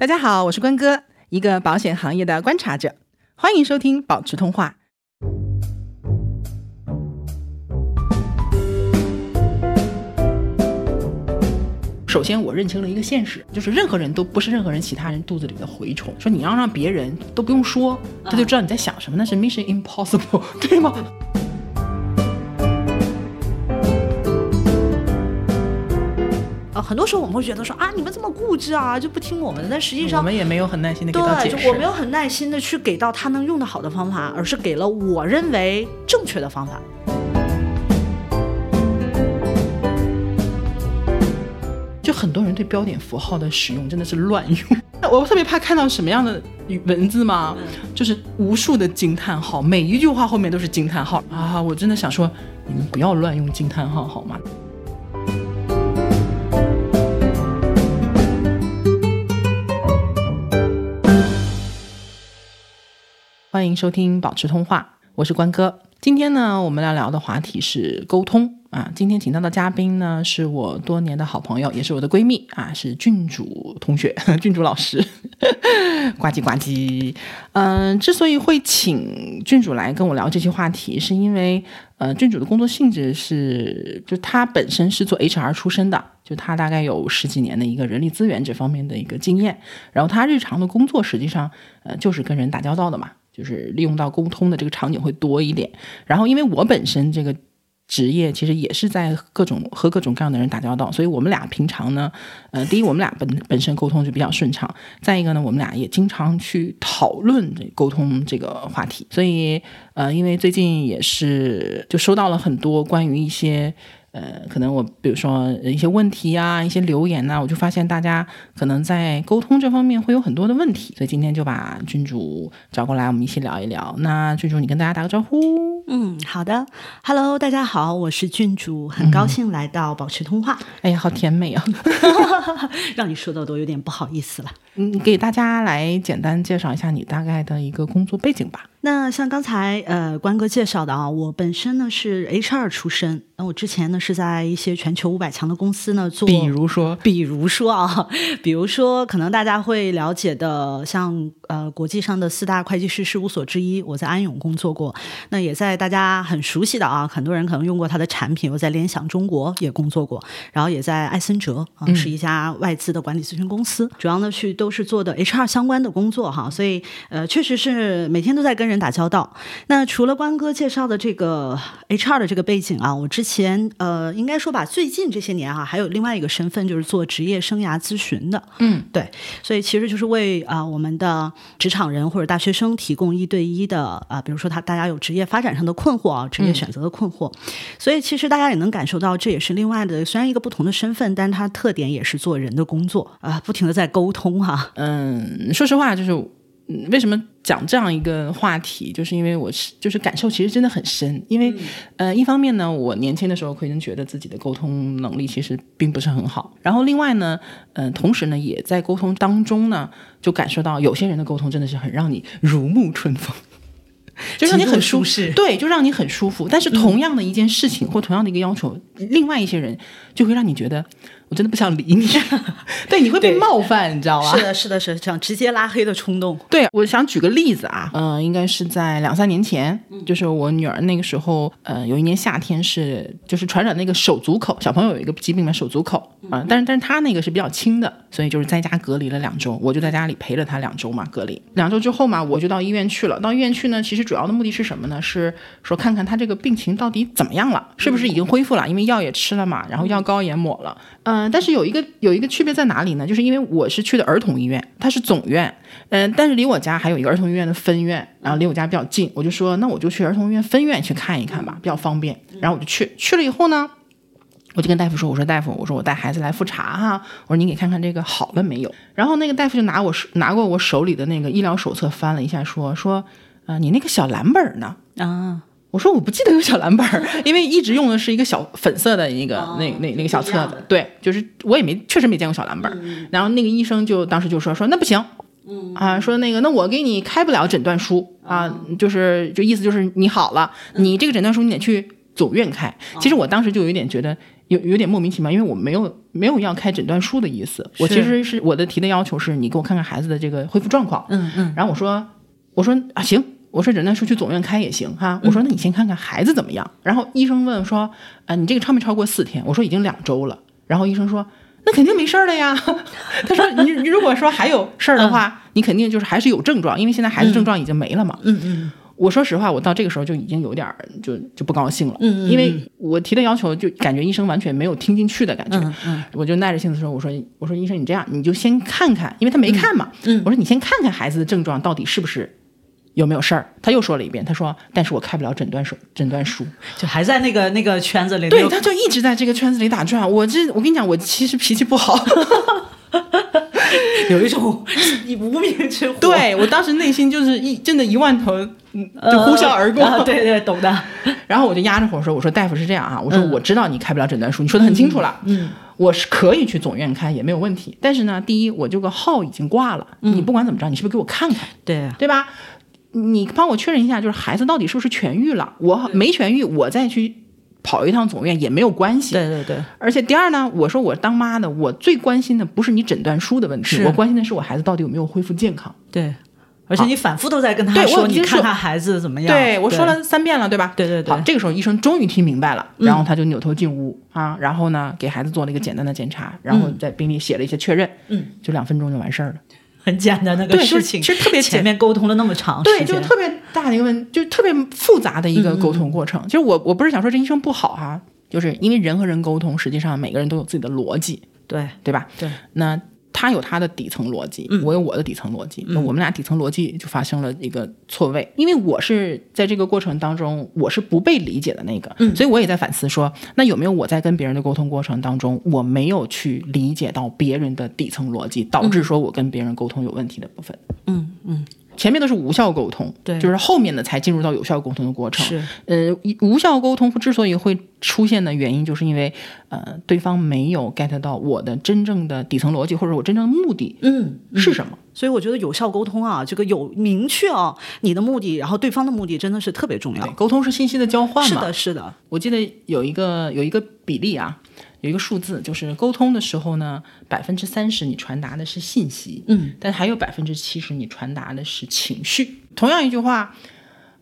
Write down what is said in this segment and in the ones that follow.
大家好，我是关哥，一个保险行业的观察者，欢迎收听保持通话。首先，我认清了一个现实，就是任何人都不是任何人其他人肚子里的蛔虫。说你要让别人都不用说，他就知道你在想什么，那是 mission impossible，对吗？很多时候我们会觉得说啊，你们这么固执啊，就不听我们的。但实际上，我们也没有很耐心的给到解对，就我没有很耐心的去给到他能用的好的方法，而是给了我认为正确的方法。就很多人对标点符号的使用真的是乱用，我特别怕看到什么样的文字吗？就是无数的惊叹号，每一句话后面都是惊叹号啊！我真的想说，你们不要乱用惊叹号好吗？欢迎收听保持通话，我是关哥。今天呢，我们要聊的话题是沟通啊。今天请到的嘉宾呢，是我多年的好朋友，也是我的闺蜜啊，是郡主同学，郡主老师，呱唧呱唧。嗯、之所以会请郡主来跟我聊这些话题，是因为呃，郡主的工作性质是，就她本身是做 HR 出身的，就她大概有十几年的一个人力资源这方面的一个经验，然后她日常的工作实际上呃就是跟人打交道的嘛。就是利用到沟通的这个场景会多一点。然后，因为我本身这个职业其实也是在各种和各种各样的人打交道，所以我们俩平常呢，呃，第一我们俩本本身沟通就比较顺畅，再一个呢，我们俩也经常去讨论这沟通这个话题。所以，呃，因为最近也是就收到了很多关于一些。呃，可能我比如说一些问题啊，一些留言呐、我就发现大家可能在沟通这方面会有很多的问题，所以今天就把君主找过来，我们一起聊一聊。那君主，你跟大家打个招呼。嗯，好的，Hello，大家好，我是郡主，很高兴来到保持通话，哎呀，好甜美啊！让你说的都有点不好意思了。嗯给大家来简单介绍一下你大概的一个工作背景吧。那像刚才呃关哥介绍的啊，我本身呢是 HR 出身，那我之前呢是在一些全球五百强的公司呢做，比如说，比如说啊，比如说可能大家会了解的，像呃国际上的四大会计师事务所之一，我在安永工作过，那也在大家很熟悉的啊，很多人可能用过它的产品，我在联想中国也工作过，然后也在艾森哲啊，是一家外资的管理咨询公司，主要呢去都是做的 HR 相关的工作哈，所以呃确实是每天都在跟人打交道。那除了关哥介绍的这个 HR 的这个背景啊，我之前呃应该说吧，最近这些年哈、还有另外一个身份就是做职业生涯咨询的，嗯，对，所以其实就是为啊、我们的职场人或者大学生提供一对一的啊、比如说他大家有职业发展上的困惑啊，职业选择的困惑，所以其实大家也能感受到，这也是另外的，虽然一个不同的身份，但它特点也是做人的工作啊、不停的在沟通哈、嗯，说实话，就是嗯为什么讲这样一个话题，就是因为我是就是感受其实真的很深，因为、呃，一方面呢，我年轻的时候可能觉得自己的沟通能力其实并不是很好，然后另外呢，嗯、同时呢，也在沟通当中呢，就感受到有些人的沟通真的是很让你如沐春风。就让你很舒舒适对，就让你很舒服。但是同样的一件事情、或同样的一个要求，另外一些人就会让你觉得我真的不想理你，对，你会被冒犯，你知道吗？是的，是的，是的，想直接拉黑的冲动。对，我想举个例子啊，呃，应该是在两三年前，就是我女儿那个时候，呃，有一年夏天是就是传染那个手足口，小朋友有一个疾病嘛，手足口啊、但是但是她那个是比较轻的，所以就是在家隔离了两周，我就在家里陪了她两周嘛，隔离两周之后嘛，我就到医院去了。到医院去呢，其实主要的目的是什么呢？是说看看她这个病情到底怎么样了，是不是已经恢复了？因为药也吃了嘛，然后药膏也抹了，嗯、但是有一个有一个区别在哪里呢？就是因为我是去的儿童医院，它是总院，嗯、但是离我家还有一个儿童医院的分院，然后离我家比较近，我就说那我就去儿童医院分院去看一看吧，比较方便。然后我就去，去了以后呢。我就跟大夫说：“我说大夫，我说我带孩子来复查哈，我说你给看看这个好了没有。”然后那个大夫就拿我手拿过我手里的那个医疗手册翻了一下，说说，呃，你那个小蓝本儿呢？啊，我说我不记得有小蓝本儿，因为一直用的是一个小粉色的一个、那那那个小册子对，就是我也没确实没见过小蓝本儿。然后那个医生就当时就说说那不行，啊，说那个那我给你开不了诊断书啊，就是就意思就是你好了，你这个诊断书你得去总院开。其实我当时就有点觉得有有点莫名其妙，因为我没有没有要开诊断书的意思，我其实是我的提的要求是你给我看看孩子的这个恢复状况，嗯嗯，然后我说我说啊行，我说诊断书去总院开也行哈，我说那你先看看孩子怎么样，然后医生问说啊你这个超没超过四天，我说已经两周了，然后医生说那肯定没事儿了呀，他说你你如果说还有事儿的话，你肯定就是还是有症状，因为现在孩子症状已经没了嘛，嗯嗯。我说实话，我到这个时候就已经有点儿就就不高兴了，嗯嗯因为我提的要求就感觉医生完全没有听进去的感觉，嗯嗯。我就耐着性子说，我说我说医生你这样你就先看看，因为他没看嘛，嗯。我说你先看看孩子的症状到底是不是有没有事儿，他又说了一遍，他说但是我开不了诊断书 诊断书，就还在那个那个圈子里。对，他就一直在这个圈子里打转，我这我跟你讲，我其实脾气不好，有一种无名之火，对我当时内心就是一真的一万头嗯就呼啸而过，啊对对，懂的。然后我就压着火说：“我说大夫是这样啊，我说我知道你开不了诊断书，你说的很清楚了，嗯，我是可以去总院开也没有问题。但是呢，第一，我这个号已经挂了，你不管怎么着，你是不是给我看看，对，对吧？你帮我确认一下，就是孩子到底是不是痊愈了？我没痊愈，我再去跑一趟总院也没有关系。对对对，而且第二呢，我说我当妈的，我最关心的不是你诊断书的问题，我关心的是我孩子到底有没有恢复健康。对，而且你反复都在跟他说，你看他孩子怎么样？对我说了三遍了，对吧？对对对好，这个时候医生终于听明白了，然后他就扭头进屋、啊，然后呢给孩子做了一个简单的检查，然后在病历写了一些确认，嗯，就两分钟就完事儿了。很简单的个对就是事情，其实特别前面沟通了那么长对，时间，对就特别大的一个问，就特别复杂的一个沟通过程。其实我我不是想说这医生不好哈、就是因为人和人沟通，实际上每个人都有自己的逻辑，对对吧？对，那他有他的底层逻辑，我有我的底层逻辑，那我们俩底层逻辑就发生了一个错位。因为我是在这个过程当中，我是不被理解的那个，所以我也在反思说，那有没有我在跟别人的沟通过程当中，我没有去理解到别人的底层逻辑，导致说我跟别人沟通有问题的部分。嗯嗯，前面都是无效沟通，对就是后面的才进入到有效沟通的过程。是，呃，无效沟通之所以会出现的原因，就是因为呃，对方没有 get 到我的真正的底层逻辑，或者我真正的目的嗯，是什么。所以我觉得有效沟通啊，这个有明确啊你的目的，然后对方的目的真的是特别重要，。沟通是信息的交换嘛。是的，是的，我记得有一个有一个比例啊，有一个数字，就是沟通的时候呢，百分之三十你传达的是信息，嗯，但还有百分之七十你传达的是情绪。同样一句话，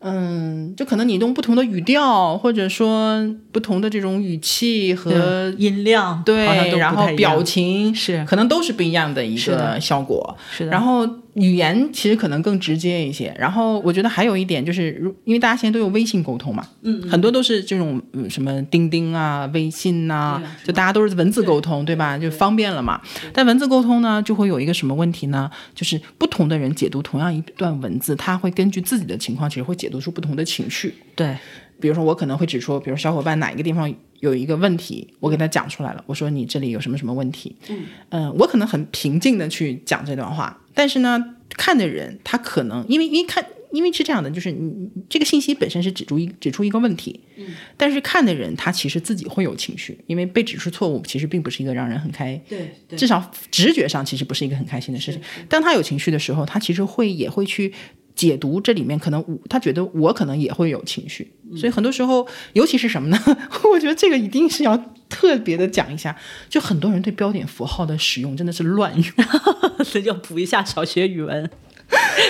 嗯，就可能你用不同的语调，或者说不同的这种语气和音量对，然后表情是可能都是不一样的一个效果。是的，然后语言其实可能更直接一些。然后我觉得还有一点就是，如因为大家现在都有微信沟通嘛，嗯，很多都是这种嗯什么钉钉啊、微信呐、就大家都是文字沟通，对吧？就方便了嘛。但文字沟通呢，就会有一个什么问题呢？就是不同的人解读同样一段文字，他会根据自己的情况，其实会解读出不同的情绪。对，比如说，我可能会指出，比如小伙伴哪一个地方有一个问题，我给他讲出来了。我说你这里有什么什么问题？嗯、我可能很平静的去讲这段话，但是呢，看的人他可能因为因为看。因为是这样的，就是你你这个信息本身是指出一指出一个问题，但是看的人他其实自己会有情绪，因为被指出错误其实并不是一个让人很开对对至少直觉上其实不是一个很开心的事情。当他有情绪的时候，他其实会也会去解读这里面可能我他觉得我可能也会有情绪，所以很多时候，尤其是什么呢？我觉得这个一定是要特别的讲一下，就很多人对标点符号的使用真的是乱用。这就补一下小学语文，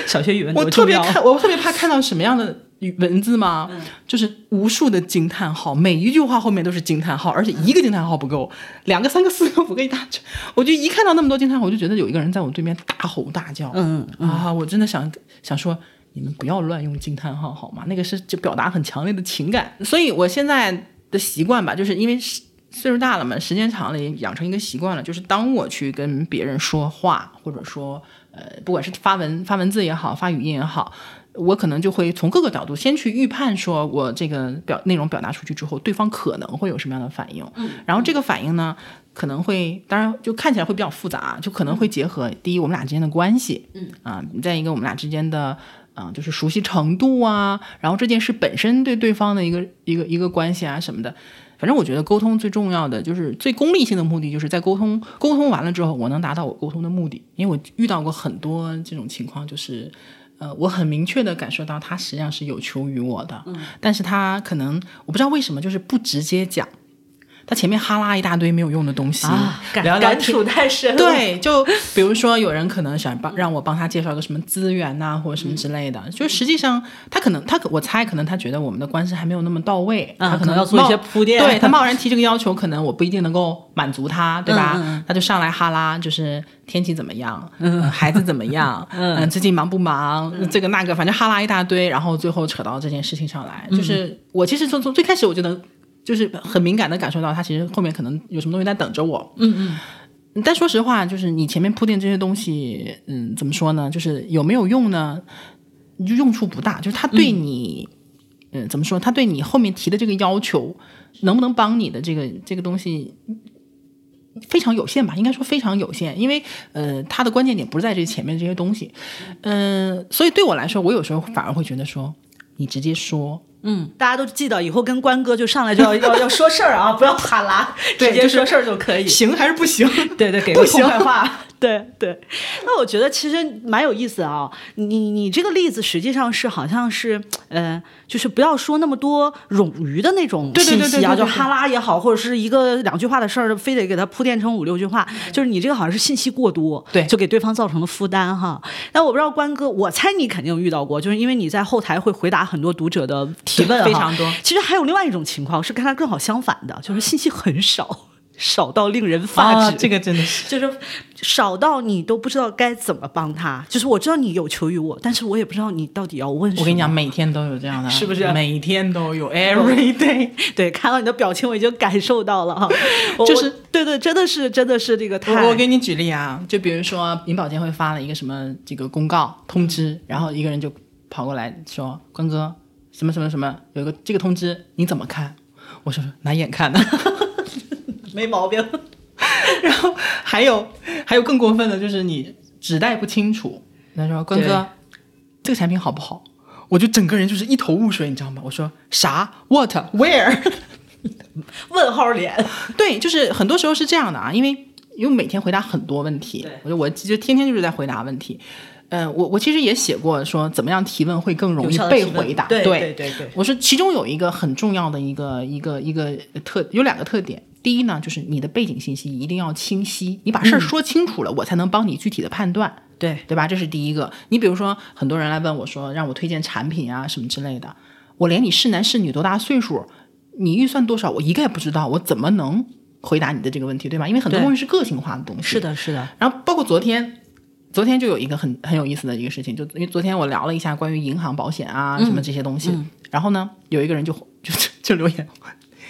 小学语文我特别看，我特别怕看到什么样的语文字吗？就是无数的惊叹号，每一句话后面都是惊叹号，而且一个惊叹号不够，两个、三个、四个、五个一大圈。我就一看到那么多惊叹号，我就觉得有一个人在我对面大吼大叫。嗯啊，我真的想想说。你们不要乱用惊叹号好吗？那个是就表达很强烈的情感，所以我现在的习惯吧，就是因为是岁数大了嘛，时间长了也养成一个习惯了，就是当我去跟别人说话，或者说呃，不管是发文发文字也好，发语音也好，我可能就会从各个角度先去预判，说我这个表内容表达出去之后，对方可能会有什么样的反应，然后这个反应呢，可能会当然就看起来会比较复杂，就可能会结合第一我们俩之间的关系，嗯啊，再一个我们俩之间的。啊，就是熟悉程度啊，然后这件事本身对对方的一个一个一个关系啊什么的，反正我觉得沟通最重要的就是最功利性的目的，就是在沟通沟通完了之后，我能达到我沟通的目的。因为我遇到过很多这种情况，就是呃，我很明确的感受到他实际上是有求于我的，但是他可能我不知道为什么就是不直接讲。他前面哈拉一大堆没有用的东西，啊，感聊聊感触太深了。对，就比如说有人可能想帮让我帮他介绍个什么资源呐、或者什么之类的，就实际上他可能他我猜可能他觉得我们的关系还没有那么到位，嗯他能可能要做一些铺垫。对他贸然提这个要求，可能我不一定能够满足他，对吧？他就上来哈拉，就是天气怎么样，嗯、孩子怎么样，嗯、最近忙不忙，这个那个，反正哈拉一大堆，然后最后扯到这件事情上来，就是我其实从从最开始我就能。就是很敏感的感受到，他其实后面可能有什么东西在等着我。嗯嗯。但说实话，就是你前面铺垫这些东西，嗯，怎么说呢？就是有没有用呢？就用处不大。就是他对你，嗯、怎么说？他对你后面提的这个要求，能不能帮你的这个这个东西，非常有限吧？应该说非常有限，因为呃，他的关键点不是在这前面这些东西。嗯、所以对我来说，我有时候反而会觉得说，你直接说，嗯，大家都记得以后跟关哥就上来就要 要要说事儿啊，不要哈拉，直接说事儿就可以。行还是不行？对对，给个痛快话。对对，那我觉得其实蛮有意思啊。你你这个例子实际上是好像是呃，就是不要说那么多冗余的那种对对信息啊，就哈拉也好，或者是一个两句话的事儿，非得给它铺垫成五六句话，就是你这个好像是信息过多，对就给对方造成了负担哈。但我不知道关哥，我猜你肯定遇到过，就是因为你在后台会回答很多读者的提问，非常多。其实还有另外一种情况是跟他更好相反的，就是信息很少。少到令人发指，啊这个真的是就是少到你都不知道该怎么帮他。就是我知道你有求于我，但是我也不知道你到底要问什么。我跟你讲，每天都有这样的，是不是每天都有，every day。对，看到你的表情，我已经感受到了哈。就是对对，真的是真的是这个太。我我给你举例啊，就比如说银保监会发了一个什么这个公告通知，然后一个人就跑过来说：“关哥，什么什么什么，有个这个通知你怎么看？”我说：“拿眼看的。” 没毛病。然后还有还有更过分的就是你指代不清楚，他说关哥，这个产品好不好？我就整个人就是一头雾水，你知道吗？我说啥？What? Where? 问号脸。对，就是很多时候是这样的啊，因为因为每天回答很多问题，我就我就天天就是在回答问题。嗯、我我其实也写过说怎么样提问会更容易被回答。对对对我说其中有一个很重要的一个一个一个特有两个特点。第一呢，就是你的背景信息一定要清晰，你把事儿说清楚了，我才能帮你具体的判断。对对吧？这是第一个。你比如说，很多人来问我说，让我推荐产品啊什么之类的，我连你是男是女、多大岁数、你预算多少，我一概不知道，我怎么能回答你的这个问题，对吧？因为很多对东西是个性化的东西。是。的，是的。然后包括昨天，昨天就有一个很很有意思的一个事情，就因为昨天我聊了一下关于银行保险啊什么这些东西，然后呢，有一个人就就就留言，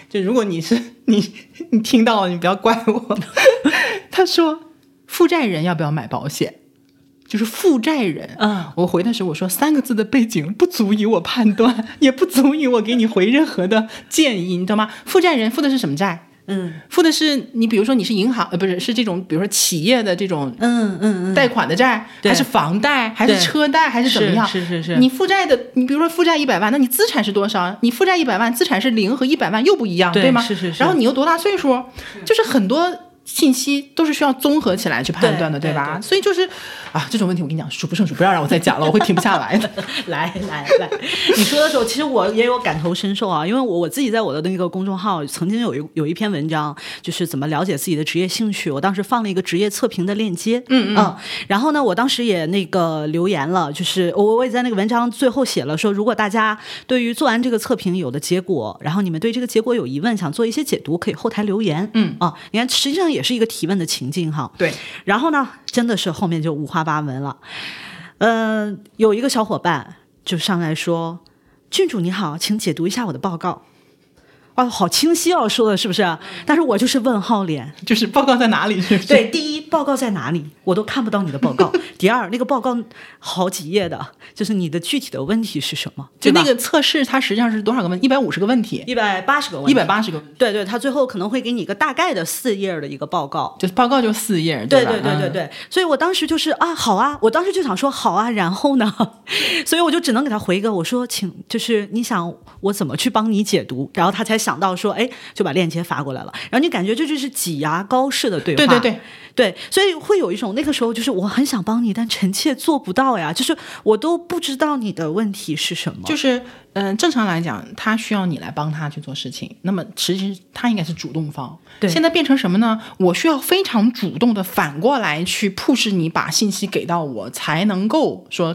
就如果你是你你听到了，你不要怪我。他说，负债人要不要买保险？就是负债人，嗯，我回的时候我说三个字的背景不足以我判断，也不足以我给你回任何的建议，你知道吗？负债人负的是什么债？嗯付的是你，比如说你是银行，呃，不是是这种，比如说企业的这种嗯嗯嗯，贷款的债，对还是房贷，还是车贷，还是怎么样？是是是是你负债的，你比如说负债一百万，那你资产是多少？你负债一百万，资产是零和一百万又不一样，对吗？是是是然后你又多大岁数？就是很多。信息都是需要综合起来去判断的，对吧？对所以就是啊，这种问题我跟你讲数不胜数，不要让我再讲了，我会停不下来 的。来来来，你说的时候，其实我也有感同身受啊，因为我我自己在我的那个公众号曾经有一有一篇文章，就是怎么了解自己的职业兴趣，我当时放了一个职业测评的链接，嗯嗯，然后呢，我当时也那个留言了，就是我我也在那个文章最后写了说，如果大家对于做完这个测评有的结果，然后你们对这个结果有疑问，想做一些解读，可以后台留言，嗯啊，你看实际上也是一个提问的情境哈，对，然后呢，真的是后面就五花八门了。呃，有一个小伙伴就上来说：“郡主你好，请解读一下我的报告。”哇，好清晰哦，说的是不是？但是我就是问号脸。就是报告在哪里？是不是？对，第一，报告在哪里？我都看不到你的报告。第二，那个报告好几页的，就是你的具体的问题是什么？就那个测试，它实际上是多少个问？一百五十个问题，一百八十个问题，一百八十个问题，对对，他最后可能会给你一个大概的四页的一个报告。就是报告就四页，对对对对对，所以我当时就是啊，好啊，我当时就想说好啊，然后呢，所以我就只能给他回一个，我说请，就是你想我怎么去帮你解读，然后他才想到说，哎，就把链接发过来了，然后你感觉这就是挤牙膏式的对话，对对对对，所以会有一种那个时候就是我很想帮你，但臣妾做不到呀，就是我都不知道你的问题是什么，就是嗯、正常来讲，他需要你来帮他去做事情，那么其实他应该是主动方。对现在变成什么呢？我需要非常主动的反过来去 push 你把信息给到我，才能够说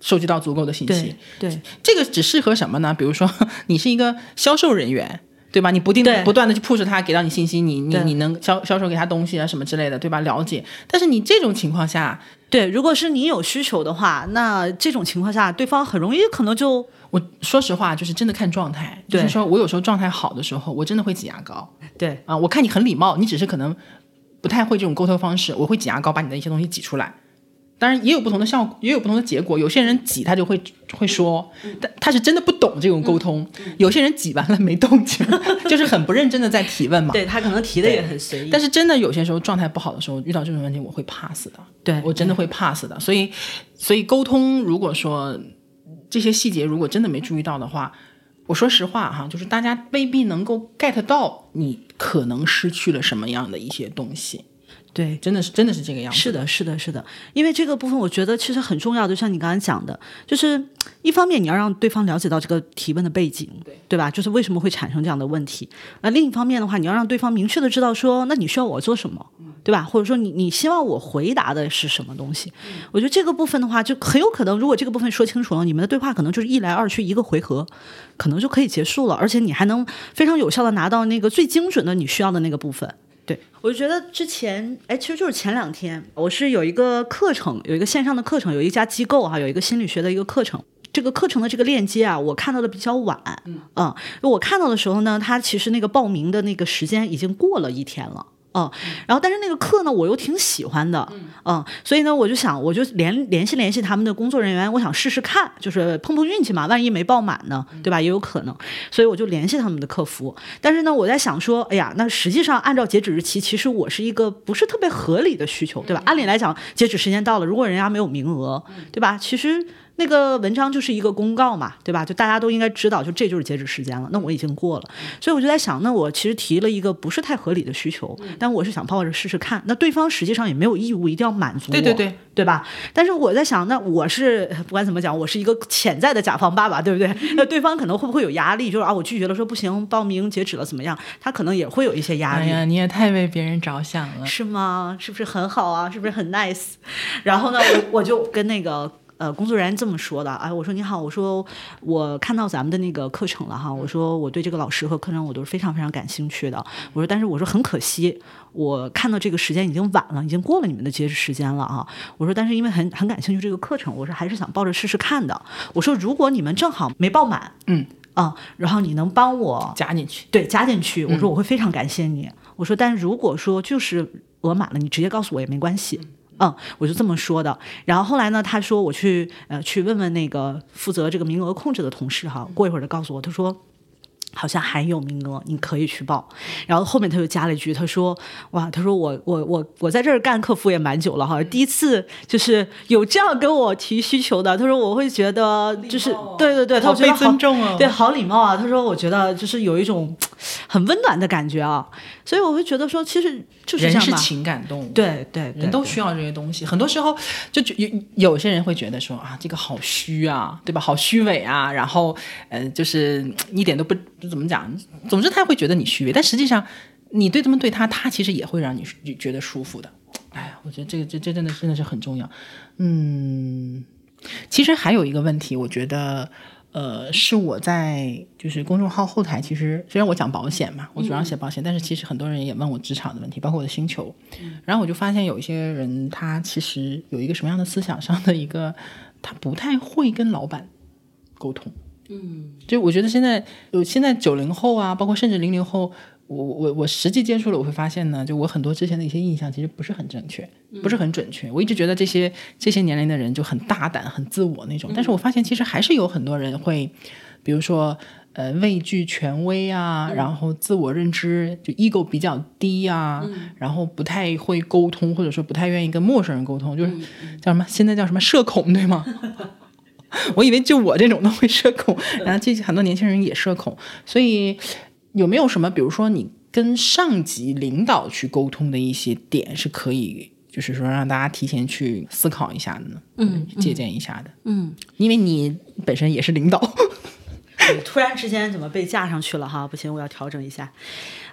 收集到足够的信息对。对这个只适合什么呢？比如说你是一个销售人员。对吧？你不定对不断的去 push 他，给到你信息，你你你能销销售给他东西啊什么之类的，对吧？了解。但是你这种情况下，对，如果是你有需求的话，那这种情况下，对方很容易可能就我说实话，就是真的看状态。就是说我有时候状态好的时候，我真的会挤牙膏对啊。我看你很礼貌，你只是可能不太会这种沟通方式，我会挤牙膏把你的一些东西挤出来。当然也有不同的效果，也有不同的结果。有些人挤他就会会说，但他是真的不懂这种沟通。有些人挤完了没动静，就是很不认真的在提问嘛。对他可能提的也很随意，但是真的有些时候状态不好的时候，遇到这种问题，我会 pass 的。对我真的会 pass 的。所以，所以沟通如果说这些细节如果真的没注意到的话，我说实话哈，就是大家未必能够 get 到你可能失去了什么样的一些东西。对。真的是真的是这个样子。是的，是的，是的，因为这个部分我觉得其实很重要，就像你刚才讲的，就是 一方面你要让对方了解到这个提问的背景，对对吧？就是为什么会产生这样的问题。那另一方面的话，你要让对方明确的知道说，那你需要我做什么，对吧？或者说你你希望我回答的是什么东西？我觉得这个部分的话，就很有可能，如果这个部分说清楚了，你们的对话可能就是一来二去一个回合，可能就可以结束了，而且你还能非常有效的拿到那个最精准的你需要的那个部分。对，我就觉得之前，哎，其实就是前两天，我是有一个课程，有一个线上的课程，有一家机构哈、有一个心理学的一个课程。这个课程的这个链接啊，我看到的比较晚，嗯我看到的时候呢，它其实那个报名的那个时间已经过了一天了。嗯，然后但是那个课呢，我又挺喜欢的，嗯，所以呢，我就想，我就联联系联系他们的工作人员，我想试试看，就是碰碰运气嘛，万一没报满呢，对吧？也有可能，所以我就联系他们的客服。但是呢，我在想说，哎呀，那实际上按照截止日期，其实我是一个不是特别合理的需求，对吧？按理来讲，截止时间到了，如果人家没有名额，对吧？其实。那个文章就是一个公告嘛，对吧？就大家都应该知道，就这就是截止时间了。那我已经过了，所以我就在想，那我其实提了一个不是太合理的需求，但我是想抱着试试看。那对方实际上也没有义务一定要满足我，对对对，对吧？但是我在想，那我是不管怎么讲，我是一个潜在的甲方爸爸，对不对？那对方可能会不会有压力？就是啊，我拒绝了，说不行，报名截止了，怎么样？他可能也会有一些压力。哎呀，你也太为别人着想了。是吗？是不是很好啊？是不是很 nice？然后呢，我 我就跟那个。呃，工作人员这么说的，哎，我说你好，我说我看到咱们的那个课程了哈，我说我对这个老师和课程我都是非常非常感兴趣的，我说但是我说很可惜，我看到这个时间已经晚了，已经过了你们的截止时间了啊，我说但是因为很很感兴趣这个课程，我说还是想抱着试试看的，我说如果你们正好没报满，嗯。啊，然后你能帮我加进去，对，加进去。我说我会非常感谢你。我说，但如果说就是额满了，你直接告诉我也没关系。嗯，我就这么说的。然后后来呢，他说我去呃去问问那个负责这个名额控制的同事哈，过一会儿他告诉我，他说。好像还有名额，你可以去报。然后后面他又加了一句，他说：“哇，他说我我我我在这儿干客服也蛮久了哈，第一次就是有这样跟我提需求的。他说我会觉得就是对对对，他好被尊重了对，好礼貌啊。他说我觉得就是有一种很温暖的感觉啊，所以我会觉得说，其实就是这人是。情感动物，对对，对人都需要这些东西。很多时候就觉有有些人会觉得说啊，这个好虚啊，对吧？好虚伪啊，然后呃，就是一点都不怎么讲。总之他会觉得你虚伪，但实际上你对他们对他，他其实也会让你觉得舒服的。哎呀，我觉得这个这这真的真的是很重要。嗯，其实还有一个问题，我觉得。呃，是我在就是公众号后台，其实虽然我讲保险嘛，我主要写保险，但是其实很多人也问我职场的问题，包括我的星球。然后我就发现有一些人，他其实有一个什么样的思想上的一个，他不太会跟老板沟通。嗯，就我觉得现在有现在九零后啊，包括甚至零零后，我我我实际接触了，我会发现呢，就我很多之前的一些印象其实不是很正确，不是很准确。我一直觉得这些这些年龄的人就很大胆、很自我那种，但是我发现其实还是有很多人会，比如说呃畏惧权威啊，然后自我认知就 ego 比较低啊，然后不太会沟通，或者说不太愿意跟陌生人沟通，就是叫什么现在叫什么社恐对吗？我以为就我这种都会社恐，然后这很多年轻人也社恐，所以有没有什么，比如说你跟上级领导去沟通的一些点是可以，就是说让大家提前去思考一下的呢？嗯，借鉴一下的。嗯，因为你本身也是领导。突然之间怎么被架上去了哈？不行，我要调整一下。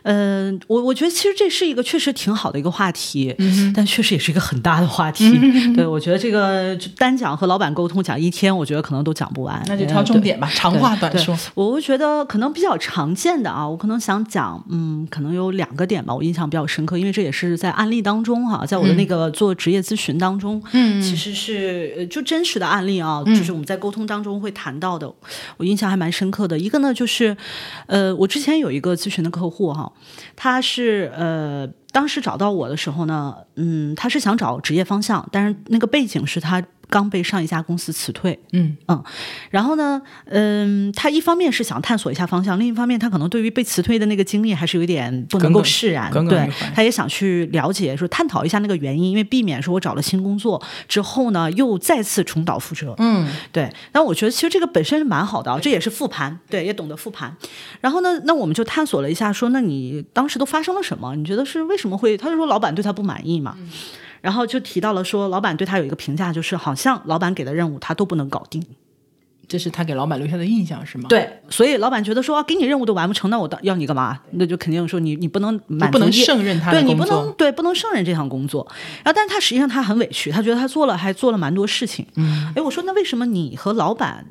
嗯，我我觉得其实这是一个确实挺好的一个话题，但确实也是一个很大的话题。对，我觉得这个单讲和老板沟通讲一天，我觉得可能都讲不完。那就挑重点吧，长话短说。我会觉得可能比较常见的啊，我可能想讲，嗯，可能有两个点吧，我印象比较深刻，因为这也是在案例当中哈，在我的那个做职业咨询当中，嗯，其实是就真实的案例啊，就是我们在沟通当中会谈到的，我印象还蛮深刻的。一个呢，就是呃，我之前有一个咨询的客户哈。他是呃，当时找到我的时候呢，嗯，他是想找职业方向，但是那个背景是他。刚被上一家公司辞退，嗯嗯，然后呢，嗯，他一方面是想探索一下方向，另一方面他可能对于被辞退的那个经历还是有点不能够释然，对，他也想去了解，说探讨一下那个原因，因为避免说我找了新工作之后呢，又再次重蹈覆辙，嗯，对。但我觉得其实这个本身是蛮好的，这也是复盘，对，也懂得复盘。然后呢，那我们就探索了一下，说那你当时都发生了什么？你觉得是为什么会？他就说老板对他不满意嘛。然后就提到了说，老板对他有一个评价，就是好像老板给的任务他都不能搞定，这是他给老板留下的印象是吗？对，所以老板觉得说，给你任务都完不成，那我要你干嘛？那就肯定说你你不能满不能胜任他对你不能对不能胜任这项工作。然后，但是他实际上他很委屈，他觉得他做了还做了蛮多事情。嗯，哎，我说那为什么你和老板？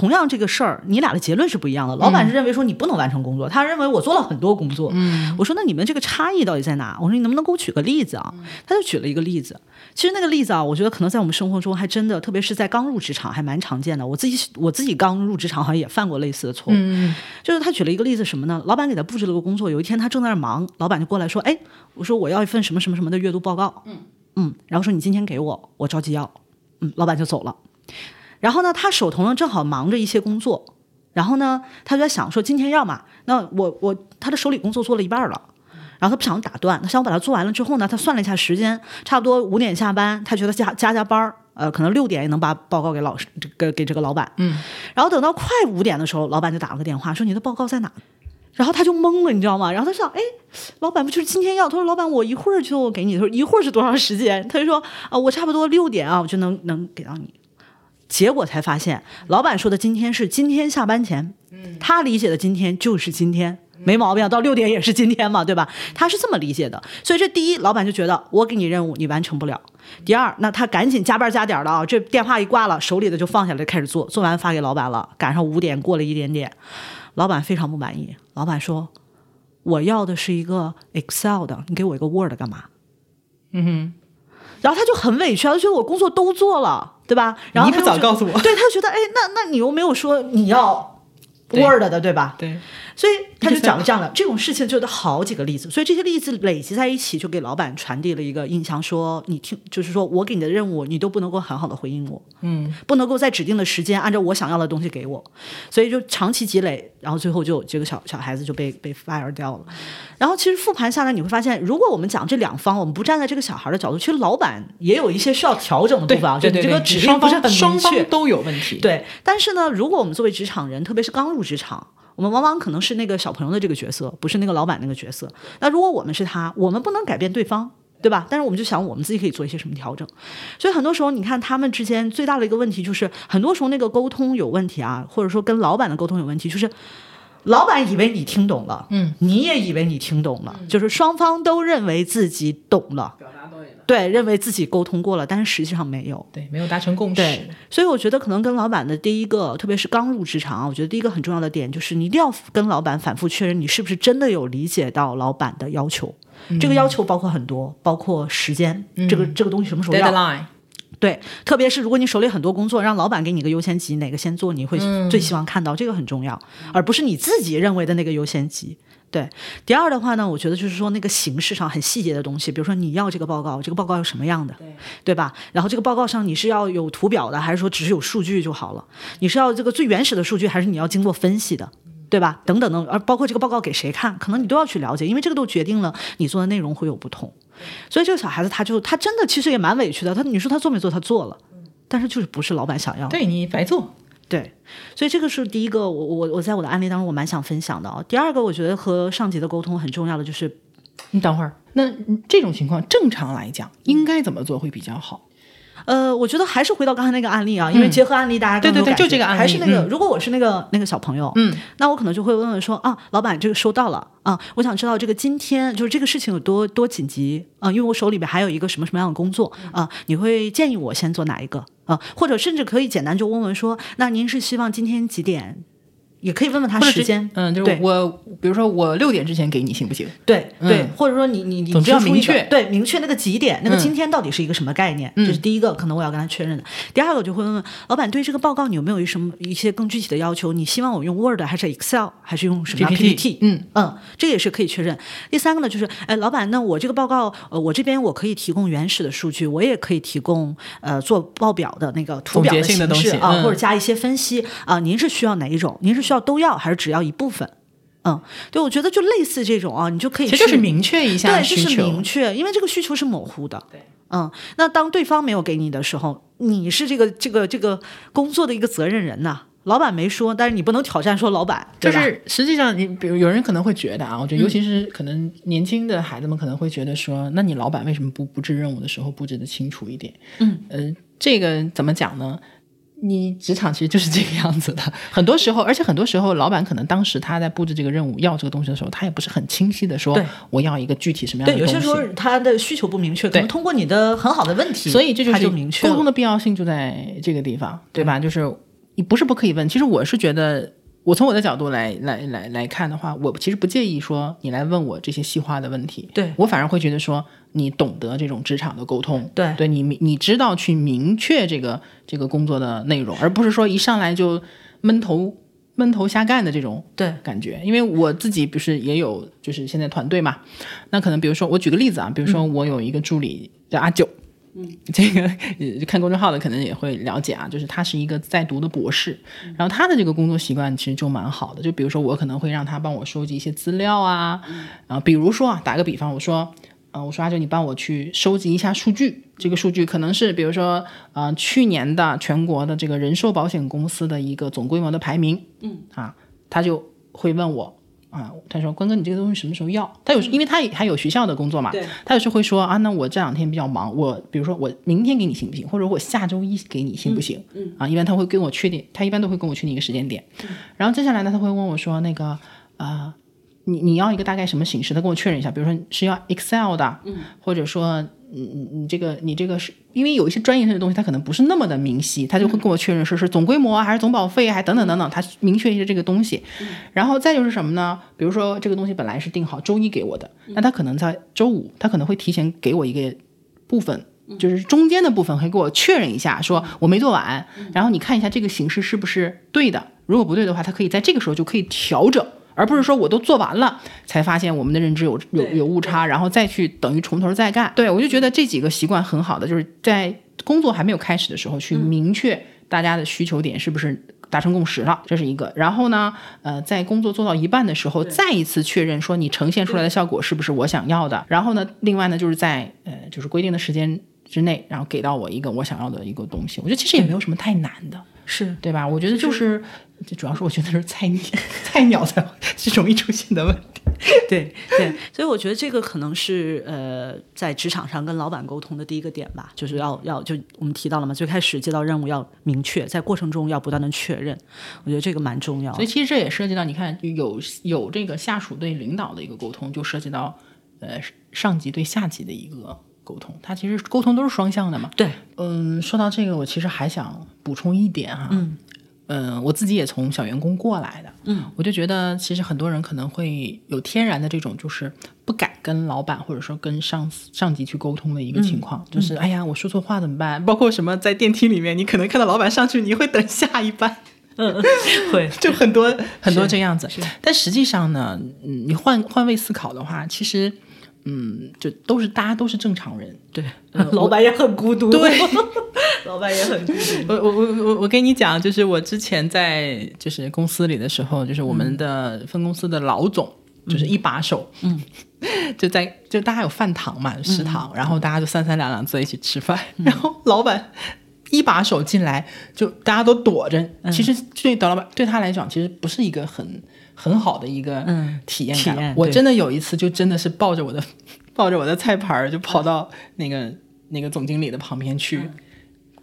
同样这个事儿，你俩的结论是不一样的。老板是认为说你不能完成工作，他认为我做了很多工作。嗯，我说那你们这个差异到底在哪？我说你能不能给我举个例子啊？他就举了一个例子。其实那个例子啊，我觉得可能在我们生活中还真的，特别是在刚入职场还蛮常见的。我自己我自己刚入职场好像也犯过类似的错误。嗯，就是他举了一个例子什么呢？老板给他布置了个工作，有一天他正在那忙，老板就过来说：“哎，我说我要一份什么什么什么的阅读报告。”嗯嗯，然后说你今天给我，我着急要。嗯，老板就走了。然后呢，他手头呢正好忙着一些工作，然后呢，他就在想说，今天要嘛，那我我他的手里工作做了一半了，然后他不想打断，他想把它做完了之后呢，他算了一下时间，差不多五点下班，他觉得加加加班儿，呃，可能六点也能把报告给老师这个给这个老板，嗯，然后等到快五点的时候，老板就打了个电话说你的报告在哪？然后他就懵了，你知道吗？然后他想，哎，老板不就是今天要？他说老板我一会儿就给你，他说一会儿是多长时间？他就说啊，我差不多六点啊，我就能能给到你。结果才发现，老板说的今天是今天下班前，他理解的今天就是今天，没毛病。到六点也是今天嘛，对吧？他是这么理解的。所以这第一，老板就觉得我给你任务你完成不了。第二，那他赶紧加班加点的啊，这电话一挂了，手里的就放下来开始做，做完发给老板了。赶上五点过了一点点，老板非常不满意。老板说：“我要的是一个 Excel 的，你给我一个 Word 干嘛？”嗯哼。然后他就很委屈，他觉得我工作都做了，对吧？然后你不早告诉我，对他觉得，哎，那那你又没有说你要 Word 的，对吧？对。所以他就讲了这样的这种事情，就得好几个例子。所以这些例子累积在一起，就给老板传递了一个印象：说你听，就是说我给你的任务，你都不能够很好的回应我，嗯，不能够在指定的时间按照我想要的东西给我。所以就长期积累，然后最后就这个小小孩子就被被 fire 掉了。然后其实复盘下来，你会发现，如果我们讲这两方，我们不站在这个小孩的角度，其实老板也有一些需要调整的部分啊。对对对，指令不是很明确，都有问题。对，但是呢，如果我们作为职场人，特别是刚入职场。我们往往可能是那个小朋友的这个角色，不是那个老板那个角色。那如果我们是他，我们不能改变对方，对吧？但是我们就想，我们自己可以做一些什么调整。所以很多时候，你看他们之间最大的一个问题就是，很多时候那个沟通有问题啊，或者说跟老板的沟通有问题，就是老板以为你听懂了，嗯，你也以为你听懂了，就是双方都认为自己懂了。表达对，认为自己沟通过了，但是实际上没有，对，没有达成共识。对，所以我觉得可能跟老板的第一个，特别是刚入职场，我觉得第一个很重要的点就是，你一定要跟老板反复确认，你是不是真的有理解到老板的要求。这个要求包括很多，包括时间，这个这个东西什么时候要？对，特别是如果你手里很多工作，让老板给你个优先级，哪个先做，你会最希望看到，这个很重要，而不是你自己认为的那个优先级。对，第二的话呢，我觉得就是说那个形式上很细节的东西，比如说你要这个报告，这个报告要什么样的，对对吧？然后这个报告上你是要有图表的，还是说只是有数据就好了？你是要这个最原始的数据，还是你要经过分析的，对吧？等等等，而包括这个报告给谁看，可能你都要去了解，因为这个都决定了你做的内容会有不同。所以这个小孩子他就他真的其实也蛮委屈的，他你说他做没做？他做了，但是就是不是老板想要，对你白做。对，所以这个是第一个，我我我在我的案例当中，我蛮想分享的哦。第二个，我觉得和上级的沟通很重要的就是，你等会儿，那这种情况正常来讲应该怎么做会比较好？呃，我觉得还是回到刚才那个案例啊，因为结合案例，大家对对对，更有感觉就这个案例，还是那个。嗯如果我是那个那个小朋友，嗯，那我可能就会问问说啊，老板，这个收到了啊，我想知道这个今天就是这个事情有多多紧急啊，因为我手里边还有一个什么什么样的工作啊，你会建议我先做哪一个啊？或者甚至可以简单就问问说，那您是希望今天几点？也可以问问他时间，嗯，就是我，比如说我六点之前给你行不行？对对嗯，或者说你你你总之要明确对明确那个几点，那个嗯今天到底是一个什么概念？这是第一个，可能我要跟他确认的。第二个，我就会问问老板，对这个报告你有没有什么一些更具体的要求？你希望我用 Word 还是 Excel 还是用什么样 PPT 嗯嗯，这个也是可以确认。第三个呢，就是哎，老板，那我这个报告，呃，我这边我可以提供原始的数据，我也可以提供呃做报表的那个图表性的东西形式啊，嗯或者加一些分析啊。您是需要哪一种？您是需要都要还是只要一部分？嗯，对，我觉得就类似这种啊，你就可以其实就是明确一下对，需就是求。明确，因为这个需求是模糊的。对，嗯，那当对方没有给你的时候，你是这个这个这个工作的一个责任人呐、老板没说，但是你不能挑战说老板，就是实际上，你比如有人可能会觉得啊，我觉得尤其是可能年轻的孩子们可能会觉得说，那你老板为什么不布置任务的时候布置的清楚一点？嗯，呃，这个怎么讲呢？你职场其实就是这个样子的，很多时候，而且很多时候，老板可能当时他在布置这个任务要这个东西的时候，他也不是很清晰的说我要一个具体什么样，的东西。有些时候他的需求不明确，可对能通过你的很好的问题，所以这就是。沟通的必要性就在这个地方，对吧？就是你不是不可以问，其实我是觉得，我从我的角度来来来来看的话，我其实不介意说你来问我这些细化的问题，对我反而会觉得说你懂得这种职场的沟通，对对你你知道去明确这个这个工作的内容，而不是说一上来就闷头闷头瞎干的这种对感觉。因为我自己不是也有就是现在团队嘛，那可能比如说我举个例子啊，比如说我有一个助理叫阿九。嗯，这个呃看公众号的可能也会了解啊，就是他是一个在读的博士，然后他的这个工作习惯其实就蛮好的。就比如说我可能会让他帮我收集一些资料啊，然后比如说啊，打个比方，我说，呃，我说阿九，你帮我去收集一下数据，这个数据可能是比如说，呃，去年的全国的这个人寿保险公司的一个总规模的排名，嗯，啊，他就会问我。啊，他说：“关哥，你这个东西什么时候要？”他有，因为他也还有学校的工作嘛，他有时候会说啊，那我这两天比较忙，我比如说我明天给你行不行，或者我下周一给你行不行？嗯，啊，一般他会跟我确定，他一般都会跟我确定一个时间点。然后接下来呢，他会问我说，那个啊、你你要一个大概什么形式？他跟我确认一下，比如说是要 Excel 的，嗯，或者说你你你这个你这个是因为有一些专业性的东西，它可能不是那么的明晰，他就会跟我确认说是总规模啊，还是总保费啊，还等等等等，他明确一些这个东西。然后再就是什么呢？比如说这个东西本来是定好周一给我的，那他可能在周五，他可能会提前给我一个部分。就是中间的部分会给我确认一下，说我没做完，然后你看一下这个形式是不是对的，如果不对的话，他可以在这个时候就可以调整，而不是说我都做完了才发现我们的认知有有有误差，然后再去等于从头再干。对我就觉得这几个习惯很好的，就是在工作还没有开始的时候去明确大家的需求点是不是。达成共识了，这是一个。然后呢，呃，在工作做到一半的时候，再一次确认说你呈现出来的效果是不是我想要的。然后呢，另外呢，就是在呃，就是规定的时间之内，然后给到我一个我想要的一个东西。我觉得其实也没有什么太难的，是对吧？我觉得就是，这主要是我觉得是菜鸟菜鸟才是容易出现的问题。对对，所以我觉得这个可能是呃，在职场上跟老板沟通的第一个点吧，就是要要就我们提到了嘛，最开始接到任务要明确，在过程中要不断的确认，我觉得这个蛮重要所以。其实这也涉及到，你看有有这个下属对领导的一个沟通，就涉及到呃上级对下级的一个沟通，它其实沟通都是双向的嘛。对，嗯，说到这个，我其实还想补充一点哈。嗯嗯，我自己也从小员工过来的，嗯，我就觉得其实很多人可能会有天然的这种就是不敢跟老板或者说跟上司上级去沟通的一个情况，就是哎呀，我说错话怎么办？包括什么在电梯里面，你可能看到老板上去，你会等下一班，嗯会 就很多很多这样子。但实际上呢，嗯，你换换位思考的话，其实。嗯，就都是大家都是正常人，对，老板也很孤独，对，老板也很孤独。我 我我我我跟你讲，就是我之前在就是公司里的时候，就是我们的分公司的老总，就是一把手，嗯，就在就大家有饭堂嘛，食堂，然后大家就三三两两坐一起吃饭，然后老板一把手进来，就大家都躲着。其实对德老板对他来讲，其实不是一个很很好的一个体验感。我真的有一次就真的是抱着我的 抱着我的菜盘儿，就跑到那个、那个总经理的旁边去。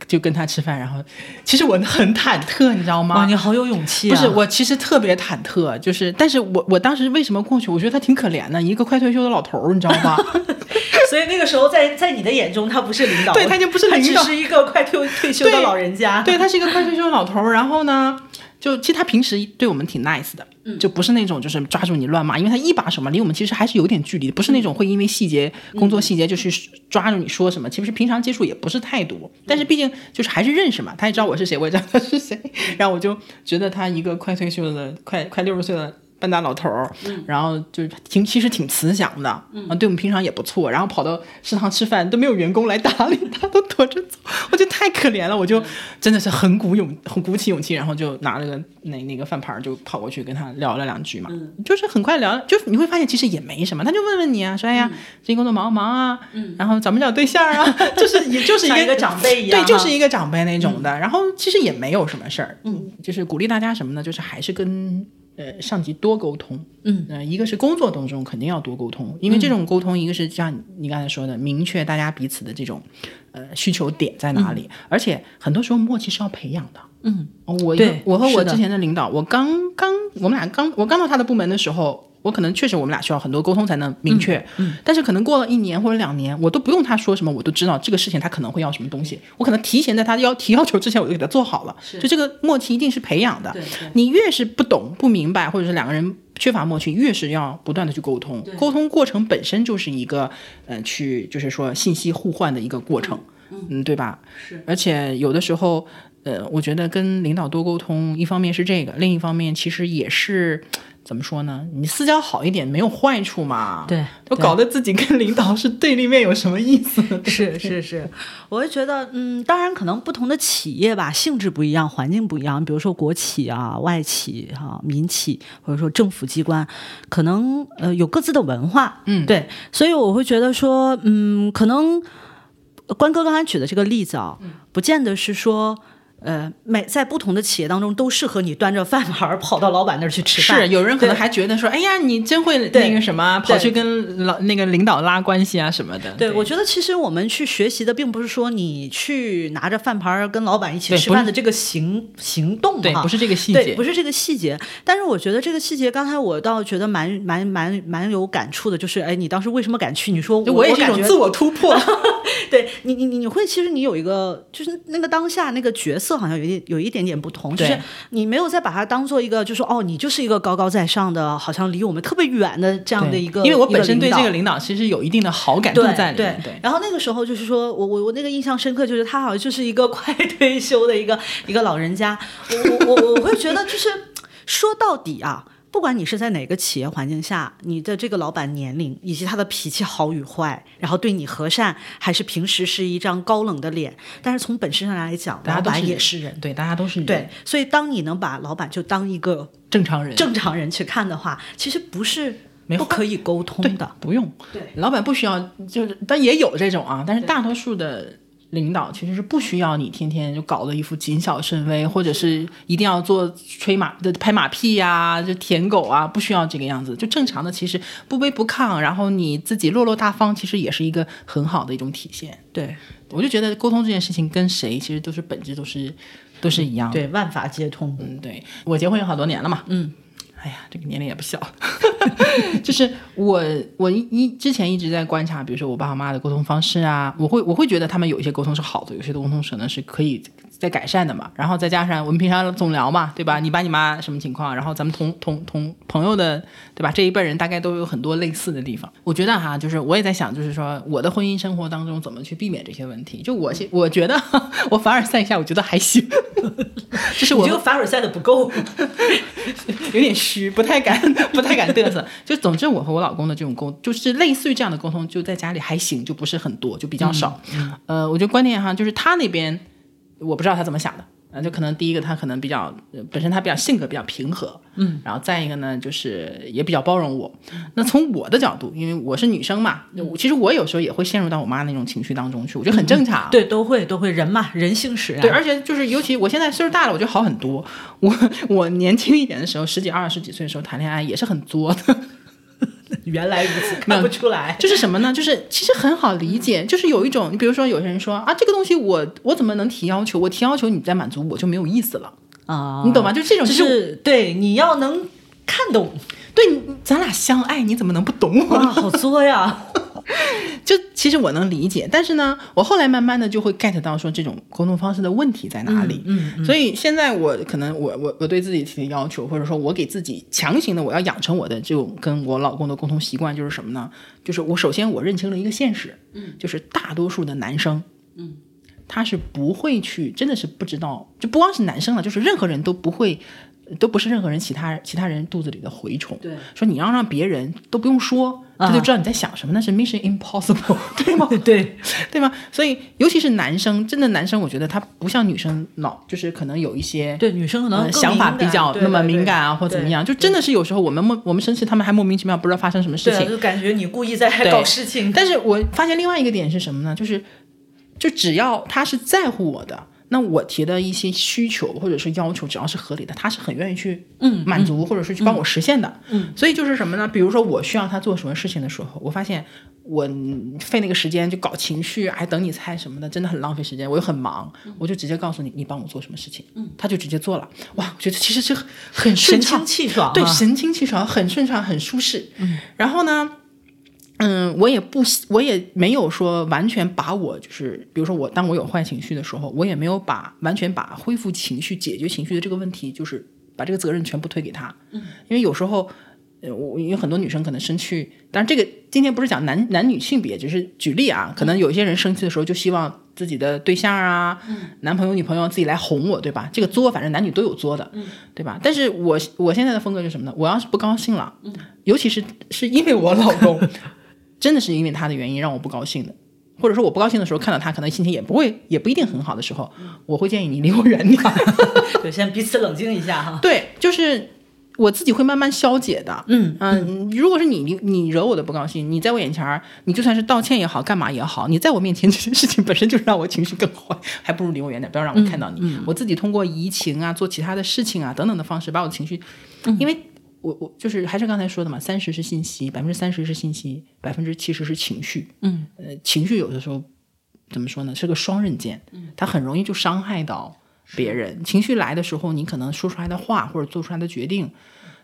就跟他吃饭，然后其实我很忐忑，你知道吗？哇，你好有勇气啊！不是，我其实特别忐忑，就是，但是我我当时为什么过去？我觉得他挺可怜的，一个快退休的老头儿，你知道吗？所以那个时候在在你的眼中，他不是领导，对他就不是领导只是一个快退退休的老人家。对他是一个快退休的老头儿，然后呢，就其实他平时对我们挺 nice 的，就不是那种就是抓住你乱骂，因为他一把手嘛，离我们其实还是有点距离，不是那种会因为细节、工作细节就去抓住你说什么。其实平常接触也不是太多，但是毕竟就是还是认识嘛，他也知道我是谁，我也知道他是谁，然后我就觉得他一个快退休的、快快六十岁的。半大老头儿，然后就是挺其实挺慈祥的，啊，对我们平常也不错，然后跑到食堂吃饭都没有员工来搭理他，都躲着走，我觉得太可怜了，我就真的是很鼓勇很鼓起勇气，然后就拿了个那那个饭盘儿就跑过去跟他聊了两句嘛，就是很快聊，就你会发现其实也没什么，他就问问你啊，说哎呀最近工作忙不忙啊，然后找没找对象啊，就是也就是一个一个长辈一样对，就是一个长辈那种的，然后其实也没有什么事儿，嗯，就是鼓励大家什么呢？就是还是跟。呃，上级多沟通，嗯，呃，一个是工作当中肯定要多沟通，因为这种沟通，一个是像你刚才说的，明确大家彼此的这种呃需求点在哪里，而且很多时候默契是要培养的，嗯，我对我和我之前的领导，我刚刚我们俩刚我刚到他的部门的时候。我可能确实我们俩需要很多沟通才能明确，嗯，但是可能过了一年或者两年，我都不用他说什么，我都知道这个事情他可能会要什么东西，我可能提前在他要提要求之前我就给他做好了，就这个默契一定是培养的，你越是不懂不明白，或者是两个人缺乏默契，越是要不断的去沟通，沟通过程本身就是一个，呃，去就是说信息互换的一个过程，嗯，对吧？是，而且有的时候，呃，我觉得跟领导多沟通，一方面是这个，另一方面其实也是。怎么说呢？你私交好一点没有坏处嘛？对都搞得自己跟领导是对立面，有什么意思呢？是是是，我会觉得，嗯，当然可能不同的企业吧，性质不一样，环境不一样。比如说国企啊、外企哈、民企，或者说政府机关，可能呃有各自的文化，嗯对，所以我会觉得说，嗯，可能关哥刚才举的这个例子啊，不见得是说。呃，每在不同的企业当中都适合你端着饭盘儿跑到老板那儿去吃饭。是有人可能还觉得说，哎呀，你真会那个什么，跑去跟老那个领导拉关系啊什么的。对，我觉得其实我们去学习的，并不是说你去拿着饭盘儿跟老板一起吃饭的这个行行动哈，对不是这个细对，节不是这个细节。但是我觉得这个细节，刚才我倒觉得蛮蛮蛮蛮有感触的，就是哎，你当时为什么敢去？你说我我感觉也是一种自我突破。对你你你你会，其实你有一个，就是那个当下那个角色好像有一点有一点点不同，就是你没有再把它当做一个，就说哦，你就是一个高高在上的，好像离我们特别远的这样的一个，因为我本身对这个领导其实有一定的好感度对在里面。对，然后那个时候就是说我我我那个印象深刻，就是他好像就是一个快退休的一个一个老人家，我我我我会觉得就是说到底啊。不管你是在哪个企业环境下，你的这个老板年龄以及他的脾气好与坏，然后对你和善，还是平时是一张高冷的脸，但是从本身上来讲，老板大家都是也是人。对，大家都是人对，所以当你能把老板就当一个正常人，正常人去看的话，其实不是没不可以沟通对的。不用。对老板不需要，就是但也有这种啊，但是大多数的。领导其实是不需要你天天就搞得一副谨小慎微，或者是一定要做吹马的拍马屁呀、就舔狗啊，不需要这个样子。就正常的，其实不卑不亢，然后你自己落落大方，其实也是一个很好的一种体现。对我就觉得沟通这件事情跟谁其实都是本质都是都是一样的。对，万法皆通。嗯，对我结婚有好多年了嘛，嗯，哎呀，这个年龄也不小，就是我我一之前一直在观察，比如说我爸我妈的沟通方式啊，我会我会觉得他们有一些沟通是好的，有些沟通可能是可以再改善的嘛。然后再加上我们平常总聊嘛，对吧？你爸你妈什么情况？然后咱们同同同朋友的对吧？这一辈人大概都有很多类似的地方。我觉得哈，就是我也在想，就是说我的婚姻生活当中怎么去避免这些问题。就我现我觉得 我凡尔赛一下，我觉得还行，就是我觉得凡尔赛的不够。有点虚，不太敢，不太敢嘚瑟。就总之，我和我老公的这种沟，就是类似于这样的沟通，就在家里还行，就不是很多，就比较少。呃，我觉得关键哈，就是他那边，我不知道他怎么想的，啊，就可能第一个他可能比较呃本身他比较性格比较平和，嗯，然后再一个呢就是也比较包容我。那从我的角度，因为我是女生嘛，我其实我有时候也会陷入到我妈那种情绪当中去，我觉得很正常。对，都会都会，人嘛，人性使然。对，而且就是尤其我现在岁数大了，我觉得好很多。我 我年轻一点的时候，十几二十几岁的时候谈恋爱也是很作的。原来如此，看不出来。就是什么呢？就是其实很好理解，就是有一种，你比如说有些人说啊，这个东西我我怎么能提要求？我提要求你再满足我就没有意思了啊，你懂吗？就这种就就是是对，你要能看懂对咱俩相爱，你怎么能不懂我哇，好作呀！就其实我能理解，但是呢，我后来慢慢的就会 get 到说这种沟通方式的问题在哪里。嗯所以现在我可能我我我对自己提的要求，或者说我给自己强行的我要养成我的这种跟我老公的沟通习惯，就是什么呢？就是我首先我认清了一个现实，嗯，就是大多数的男生，嗯，他是不会去，真的是不知道，就不光是男生了，就是任何人都不会。都不是任何人其他其他人肚子里的蛔虫。对，说你要让别人都不用说，他就知道你在想什么，那是 mission impossible，对吗？对，对吗？所以尤其是男生，真的男生，我觉得他不像女生脑，就是可能有一些对，女生可能呃想法比较那么敏感啊，或怎么样，就真的是有时候我们莫我们生气，他们还莫名其妙不知道发生什么事，情。就感觉你故意在对搞事情。但是我发现另外一个点是什么呢？就是就只要他是在乎我的。那我提的一些需求或者是要求，只要是合理的，他是很愿意去嗯满足，或者是去帮我实现的。嗯，所以就是什么呢？比如说我需要他做什么事情的时候，我发现我费那个时间就搞情绪，还等你猜什么的，真的很浪费时间。我又很忙，我就直接告诉你，你帮我做什么事情，嗯，他就直接做了。哇，我觉得其实是很神畅清，气爽啊，对，神清气爽，很顺畅，很舒适。嗯，然后呢，嗯，我也不，我也没有说完全把我就是，比如说我当我有坏情绪的时候，我也没有把完全把恢复情绪、解决情绪的这个问题，就是把这个责任全部推给他。嗯，因为有时候。呃，我因为很多女生可能生气，但是这个今天不是讲男男女性别，只是举例啊。可能有些人生气的时候就希望自己的对象啊、男朋友、女朋友自己来哄我，对吧？这个作反正男女都有作的，对吧？但是我我现在的风格是什么呢？我要是不高兴了，尤其是是因为我老公，真的是因为他的原因让我不高兴的，或者说我不高兴的时候看到他，可能心情也不会也不一定很好的时候，我会建议你离我远点儿。对，先彼此冷静一下哈。对，就是我自己会慢慢消解的。嗯嗯，如果是你你你惹我的不高兴，你在我眼前儿，你就算是道歉也好，干嘛也好，你在我面前这件事情本身就是让我情绪更坏，还不如离我远点，不要让我看到你。我自己通过移情啊，做其他的事情啊等等的方式，把我的情绪，因为我我就是还是刚才说的嘛，三十是信息，百分之三十是信息，百分之七十是情绪。嗯，呃，情绪有的时候怎么说呢，是个双刃剑，它很容易就伤害到别人。情绪来的时候，你可能说出来的话或者做出来的决定，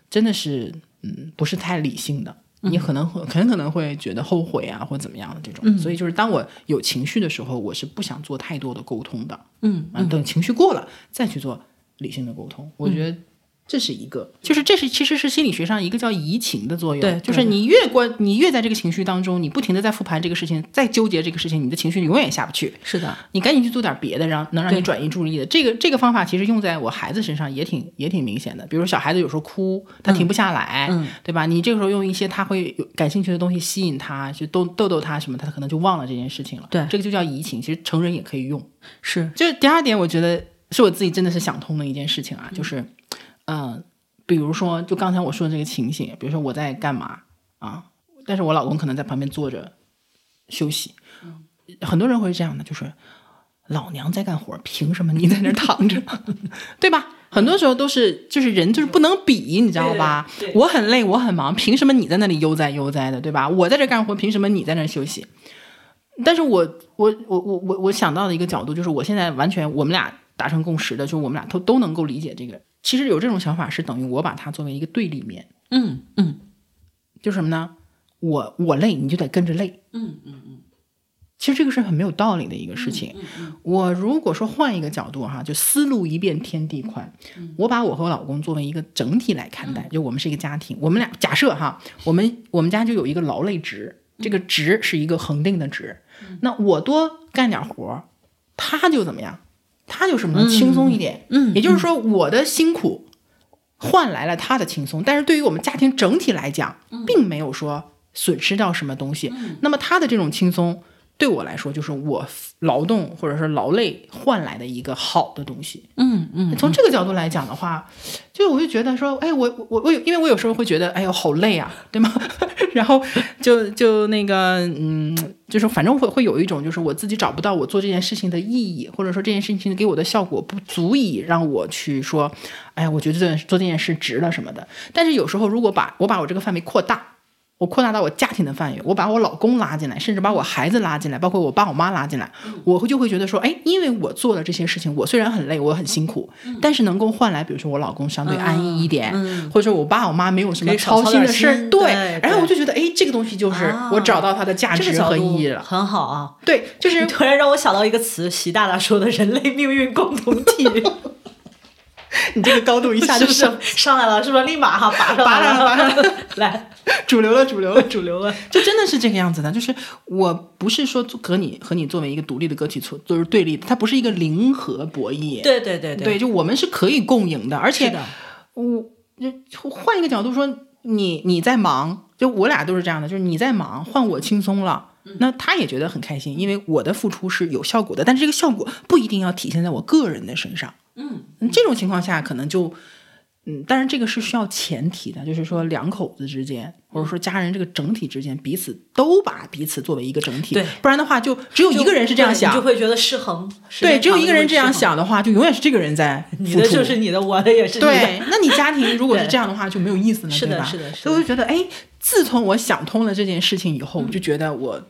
真的是嗯不是太理性的。你可能会很可能会觉得后悔啊，或怎么样的这种，所以就是当我有情绪的时候，我是不想做太多的沟通的，嗯啊，等情绪过了再去做理性的沟通。我觉得这是一个，就是这是其实是心理学上一个叫移情的作用，对就是你越关，你越在这个情绪当中，你不停的在复盘这个事情，在纠结这个事情，你的情绪永远下不去。是的，你赶紧去做点别的，让能让你转移注意力的。这个这个方法其实用在我孩子身上也挺也挺明显的。比如说小孩子有时候哭，他停不下来，嗯对吧？你这个时候用一些他会有感兴趣的东西吸引他，就逗逗逗他什么，他可能就忘了这件事情了。对这个就叫移情，其实成人也可以用。是就是第二点，我觉得是我自己真的是想通的一件事情啊，就是，嗯、比如说就刚才我说的这个情形，比如说我在干嘛啊，但是我老公可能在旁边坐着休息，很多人会是这样的，就是老娘在干活，凭什么你在那躺着，对吧？很多时候都是，就是人就是不能比，你知道吧？我很累，我很忙，凭什么你在那里悠哉悠哉的，对吧？我在这干活，凭什么你在那休息？但是我我我我我我想到的一个角度就是，我现在完全我们俩达成共识的，就是我们俩都都能够理解这个。其实有这种想法是等于我把它作为一个对立面，嗯嗯就是什么呢？我我累，你就得跟着累。嗯嗯嗯其实这个是很没有道理的一个事情。我如果说换一个角度哈，就思路一变天地宽，我把我和我老公作为一个整体来看待，就我们是一个家庭，我们俩假设哈，我们我们家就有一个劳累值，这个值是一个恒定的值，那我多干点活儿，他就怎么样？他就什么呢？轻松一点。嗯也就是说，我的辛苦换来了他的轻松，但是对于我们家庭整体来讲，并没有说损失掉什么东西。那么他的这种轻松，对我来说就是我劳动或者是劳累换来的一个好的东西。嗯嗯，从这个角度来讲的话，就我就觉得说，哎，我我我有，因为我有时候会觉得，哎呦，好累啊，对吗？然后就就那个，嗯，就是反正会会有一种，就是我自己找不到我做这件事情的意义，或者说这件事情给我的效果不足以让我去说，哎呀，我觉得做这件事值了什么的。但是有时候，如果把我把我这个范围扩大。我扩大到我家庭的范围，我把我老公拉进来，甚至把我孩子拉进来，包括我爸我妈拉进来，我会就会觉得说，哎，因为我做了这些事情，我虽然很累，我很辛苦，但是能够换来，比如说我老公相对安逸一点，或者说我爸我妈没有什么操心的事儿，对，然后我就觉得，哎，这个东西就是我找到它的价值和意义了，很好啊，对，就是 突然让我想到一个词，习大大说的人类命运共同体。你这个高度一下就上上来了，是不是？立马哈拔上来了，拔上来，来，主流了，主流了，主流了，就真的是这个样子的。就是我不是说和你和你作为一个独立的个体错都是对立的，它不是一个零和博弈。对对对对，就我们是可以共赢的。而且我就换一个角度说，你你在忙，就我俩都是这样的，就是你在忙，换我轻松了，那他也觉得很开心，因为我的付出是有效果的。但是这个效果不一定要体现在我个人的身上。嗯，这种情况下可能就，嗯，但是这个是需要前提的，就是说两口子之间，或者说家人这个整体之间，彼此都把彼此作为一个整体，对，不然的话就只有一个人是这样想，就会觉得失衡。对，只有一个人这样想的话，就永远是这个人在 你的就是你的，我的也是。对，那你家庭如果是这样的话，就没有意思了，是的，是的，所以我就觉得，哎，自从我想通了这件事情以后，我就觉得我。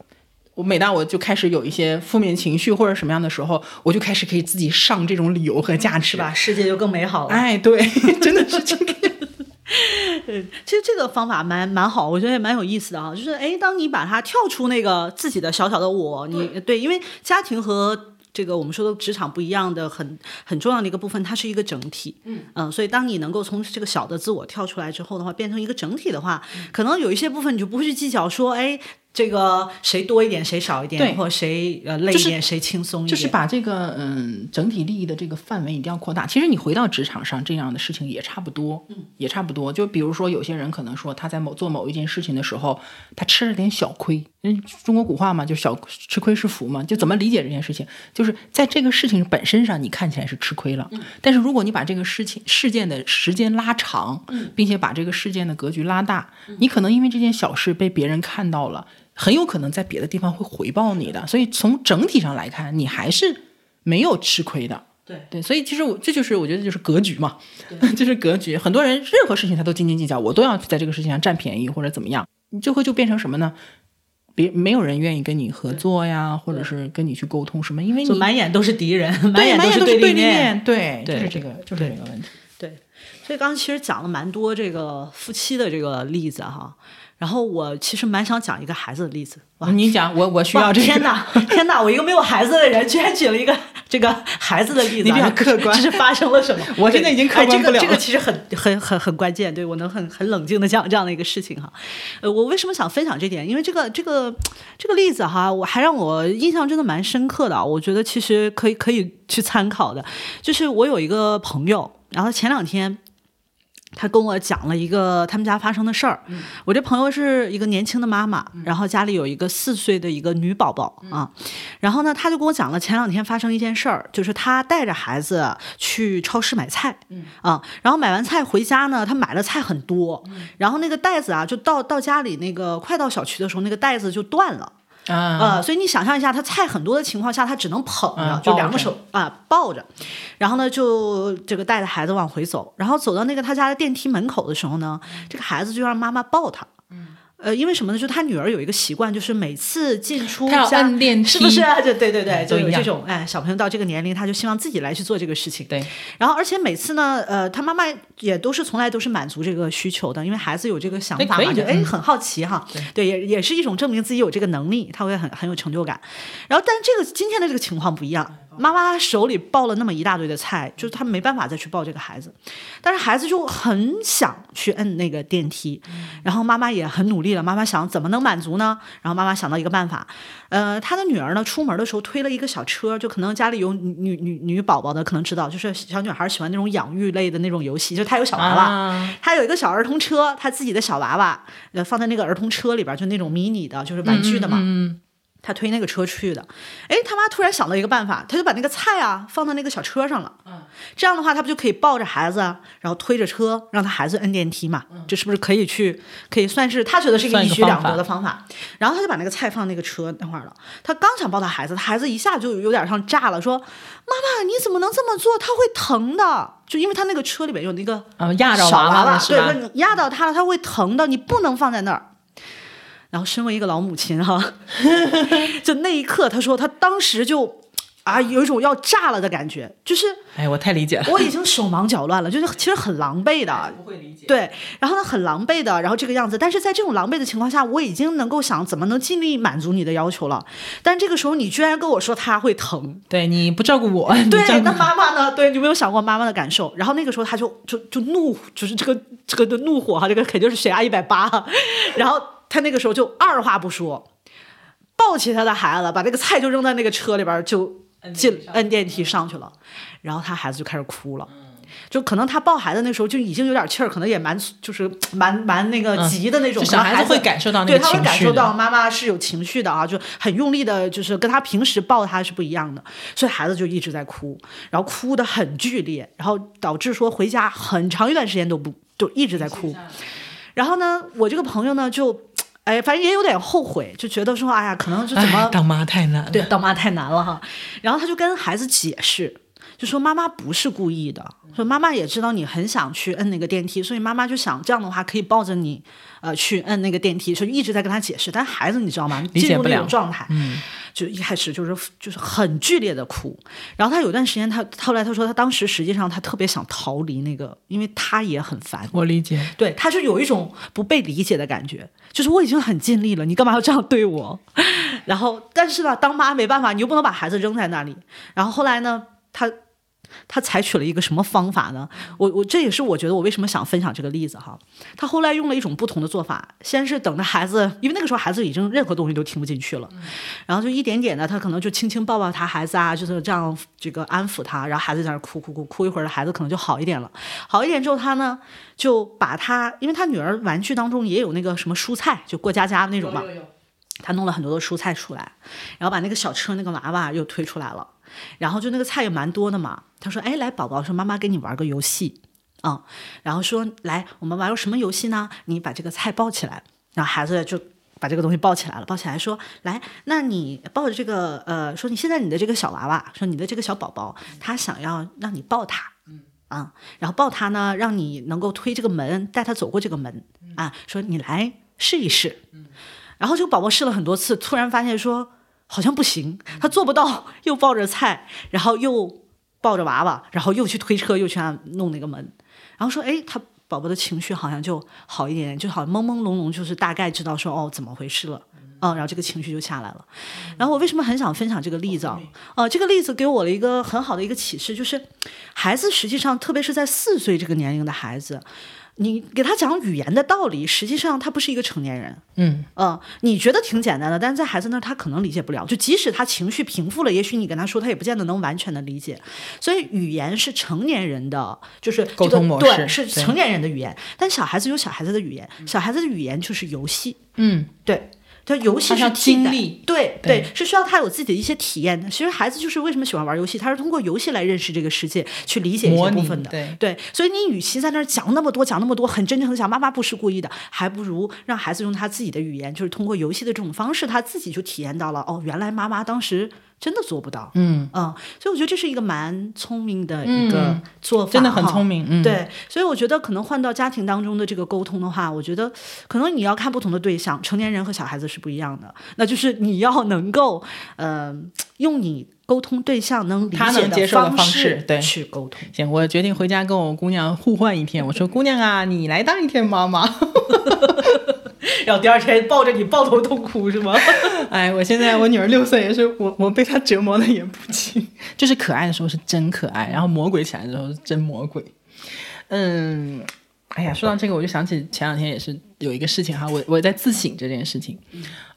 我每当我就开始有一些负面情绪或者什么样的时候，我就开始可以自己上这种理由和价值吧，世界就更美好了。哎，对，真的是这个。对，其实这个方法蛮蛮好，我觉得也蛮有意思的啊。就是哎，当你把它跳出那个自己的小小的我，你对，因为家庭和这个我们说的职场不一样的很很重要的一个部分，它是一个整体。嗯嗯，所以当你能够从这个小的自我跳出来之后的话，变成一个整体的话，可能有一些部分你就不会去计较说，哎。这个谁多一点，谁少一点，或者谁呃累一点，谁轻松一点，就是把这个嗯整体利益的这个范围一定要扩大。其实你回到职场上，这样的事情也差不多，嗯，也差不多。就比如说有些人可能说他在某做某一件事情的时候，他吃了点小亏。嗯，中国古话嘛，就小吃亏是福嘛。就怎么理解这件事情？就是在这个事情本身上，你看起来是吃亏了，但是如果你把这个事情事件的时间拉长，并且把这个事件的格局拉大，你可能因为这件小事被别人看到了。很有可能在别的地方会回报你的，所以从整体上来看，你还是没有吃亏的。对对，所以其实我这就是我觉得就是格局嘛，就是格局。很多人任何事情他都斤斤计较，我都要在这个事情上占便宜或者怎么样，你就会就变成什么呢？别没有人愿意跟你合作呀，或者是跟你去沟通什么，因为你满眼都是敌人，满眼都是对立面，对，就是这个，就是这个问题。对，所以刚刚其实讲了蛮多这个夫妻的这个例子哈。然后我其实蛮想讲一个孩子的例子。哇，你讲，我我需要这个。天哪，天哪！我一个没有孩子的人，居然举了一个这个孩子的例子，你比较客观。这是发生了什么？我现在已经客观不了。这个这个其实很很很很关键，对我能很很冷静的讲这样的一个事情哈。呃，我为什么想分享这点？因为这个这个这个例子哈，我还让我印象真的蛮深刻的。我觉得其实可以可以去参考的。就是我有一个朋友，然后前两天。他跟我讲了一个他们家发生的事儿。我这朋友是一个年轻的妈妈，然后家里有一个四岁的一个女宝宝啊。然后呢，他就跟我讲了前两天发生一件事儿，就是他带着孩子去超市买菜，啊，然后买完菜回家呢，他买了菜很多，然后那个袋子啊，就到到家里那个快到小区的时候，那个袋子就断了。啊，所以你想象一下，他菜很多的情况下，他只能捧着，就两个手啊抱着，然后呢，就这个带着孩子往回走，然后走到那个他家的电梯门口的时候呢，这个孩子就让妈妈抱他。呃，因为什么呢？就他女儿有一个习惯，就是每次进出家，是不是？就对对对，就有这种哎，小朋友到这个年龄，他就希望自己来去做这个事情。对。然后，而且每次呢，呃，他妈妈也都是从来都是满足这个需求的，因为孩子有这个想法嘛，就哎很好奇哈。对，也也是一种证明自己有这个能力，他会很很有成就感。然后，但这个今天的这个情况不一样。妈妈手里抱了那么一大堆的菜，就是她没办法再去抱这个孩子，但是孩子就很想去摁那个电梯，然后妈妈也很努力了。妈妈想怎么能满足呢？然后妈妈想到一个办法，呃，她的女儿呢出门的时候推了一个小车，就可能家里有女女女宝宝的可能知道，就是小女孩喜欢那种养育类的那种游戏，就她有小娃娃，她有一个小儿童车，她自己的小娃娃呃放在那个儿童车里边，就那种迷你的，就是玩具的嘛。他推那个车去的，哎，他妈突然想到一个办法，他就把那个菜啊放到那个小车上了，这样的话他不就可以抱着孩子，然后推着车让他孩子摁电梯嘛？这是不是可以去，可以算是他觉得是一个一举两得的方法？然后他就把那个菜放那个车那块儿了，他刚想抱他孩子，他孩子一下就有点像炸了，说：“妈妈，你怎么能这么做？他会疼的。”就因为他那个车里面有那个啊压着小娃娃对，压到他了，他会疼的，你不能放在那儿。然后，身为一个老母亲哈，就那一刻，他说他当时就啊有一种要炸了的感觉，就是哎，我太理解了。我已经手忙脚乱了，就是其实很狼狈的，不会理解。对，然后呢很狼狈的，然后这个样子，但是在这种狼狈的情况下，我已经能够想怎么能尽力满足你的要求了，但这个时候你居然跟我说他会疼，对你不照顾我，对，顾那妈妈呢？对，你有没有想过妈妈的感受？然后那个时候他就就就怒，就是这个这个的怒火哈，这个肯定是血压一百八，然后他那个时候就二话不说，抱起他的孩子，把那个菜就扔在那个车里边，就进摁电梯上去了，然后他孩子就开始哭了。就可能他抱孩子那时候就已经有点气儿，可能也蛮就是 蛮蛮那个嗯。急的那种，就小孩孩子会感受到那对，个他会感受到妈妈是有情绪的啊，就很用力的，就是跟他平时抱他是不一样的，所以孩子就一直在哭，然后哭的很剧烈，然后导致说回家很长一段时间都不就一直在哭。然后呢，我这个朋友呢就，哎，反正也有点后悔，就觉得说，哎呀，可能就怎么哎当妈太难了。对，当妈太难了哈。然后他就跟孩子解释，就说妈妈不是故意的，说妈妈也知道你很想去摁那个电梯，所以妈妈就想这样的话可以抱着你，呃，去摁那个电梯，所以一直在跟他解释。但孩子你知道吗？理解进入那不了种状态，嗯，就一开始就是就是很剧烈的哭。然后他有段时间他，后来他说他当时实际上他特别想逃离那个，因为他也很烦。我理解。对，他就有一种不被理解的感觉，就是我已经很尽力了，你干嘛要这样对我？然后，但是呢，当妈没办法，你又不能把孩子扔在那里。然后后来呢，他他采取了一个什么方法呢？我我这也是我觉得我为什么想分享这个例子哈。他后来用了一种不同的做法，先是等着孩子，因为那个时候孩子已经任何东西都听不进去了，然后就一点点的，他可能就轻轻抱抱他孩子啊，就是这样这个安抚他，然后孩子在那哭哭哭哭一会儿，孩子可能就好一点了。好一点之后，他呢就把他，因为他女儿玩具当中也有那个什么蔬菜，就过家家那种嘛，他弄了很多的蔬菜出来，然后把那个小车那个娃娃又推出来了，然后就那个菜也蛮多的嘛。他说：“哎，来宝宝，说妈妈跟你玩个游戏啊、然后说来我们玩个什么游戏呢？你把这个菜抱起来，然后孩子就。”把这个东西抱起来了，抱起来说：“来，那你抱着这个，呃，说你现在你的这个小娃娃，说你的这个小宝宝，他想要让你抱他，啊，然后抱他呢，让你能够推这个门，带他走过这个门啊，说你来试一试。然后这个宝宝试了很多次，突然发现说好像不行，他做不到，又抱着菜，然后又抱着娃娃，然后又去推车，又去按弄那个门，然后说哎，他宝宝的情绪好像就好一点点，就好像朦朦胧胧，就是大概知道说哦怎么回事了。嗯，然后这个情绪就下来了。然后我为什么很想分享这个例子啊？呃，这个例子给我了一个很好的一个启示，就是孩子实际上，特别是在四岁这个年龄的孩子，你给他讲语言的道理，实际上他不是一个成年人。嗯，嗯，你觉得挺简单的，但是在孩子那儿他可能理解不了。就即使他情绪平复了，也许你跟他说，他也不见得能完全的理解。所以语言是成年人的，就是沟通模式对，是成年人的语言。但小孩子有小孩子的语言，小孩子的语言就是游戏。嗯，对。他游戏是经历对对对，是需要他有自己的一些体验的。其实孩子就是为什么喜欢玩游戏，他是通过游戏来认识这个世界，去理解一些部分的。对对，所以你与其在那儿讲那么多，讲那么多，很真诚的讲妈妈不是故意的，还不如让孩子用他自己的语言，就是通过游戏的这种方式，他自己就体验到了哦，原来妈妈当时真的做不到。嗯嗯，所以我觉得这是一个蛮聪明的一个做法、真的很聪明。嗯，对，所以我觉得可能换到家庭当中的这个沟通的话，我觉得可能你要看不同的对象，成年人和小孩子是不一样的。那就是你要能够，呃，用你沟通对象能理他解的方方式对去沟通。行，我决定回家跟我姑娘互换一天。我说姑娘啊，你来当一天妈妈。然后第二天抱着你抱头痛哭是吗？哎，我现在我女儿六岁，也是我我被她折磨的也不轻。就是可爱的时候是真可爱，然后魔鬼起来的时候是真魔鬼。嗯，哎呀，说到这个，我就想起前两天也是有一个事情哈，我我在自省这件事情。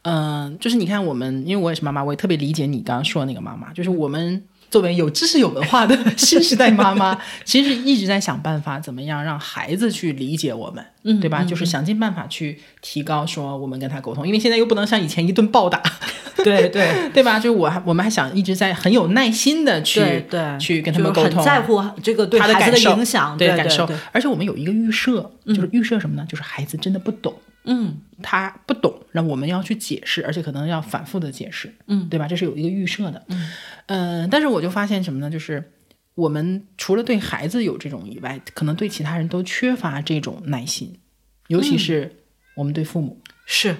嗯、就是你看我们，因为我也是妈妈，我也特别理解你刚刚说的那个妈妈，就是我们。作为有知识、有文化的 新时代妈妈，其实一直在想办法，怎么样让孩子去理解我们，嗯对吧？就是想尽办法去提高说我们跟他沟通，因为现在又不能像以前一顿暴打，对对 对吧？就我还我们还想一直在很有耐心的去去跟他们沟通，很在乎这个对孩子的影响，对感受。而且我们有一个预设，就是预设什么呢？就是孩子真的不懂。嗯他不懂，那我们要去解释，而且可能要反复的解释，嗯，对吧？这是有一个预设的，嗯，呃，但是我就发现什么呢？就是我们除了对孩子有这种以外，可能对其他人都缺乏这种耐心，尤其是我们对父母，是，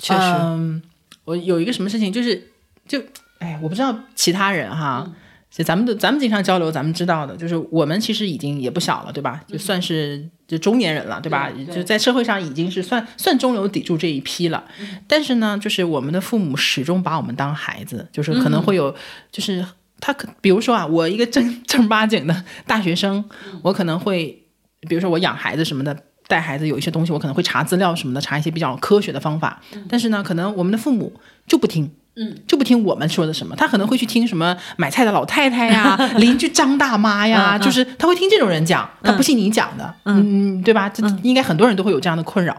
确实，嗯，我有一个什么事情，就是就哎，我不知道其他人哈。就咱们的，咱们经常交流，咱们知道的，就是我们其实已经也不小了，对吧？就算是就中年人了，对吧？就在社会上已经是算算中流砥柱这一批了。但是呢，就是我们的父母始终把我们当孩子，就是可能会有，就是他可，比如说啊，我一个正正儿八经的大学生，我可能会，比如说我养孩子什么的。带孩子有一些东西，我可能会查资料什么的，查一些比较科学的方法。但是呢，可能我们的父母就不听，嗯，就不听我们说的什么，他可能会去听什么买菜的老太太呀、邻居张大妈呀，就是他会听这种人讲，他不信你讲的，嗯，对吧？这应该很多人都会有这样的困扰。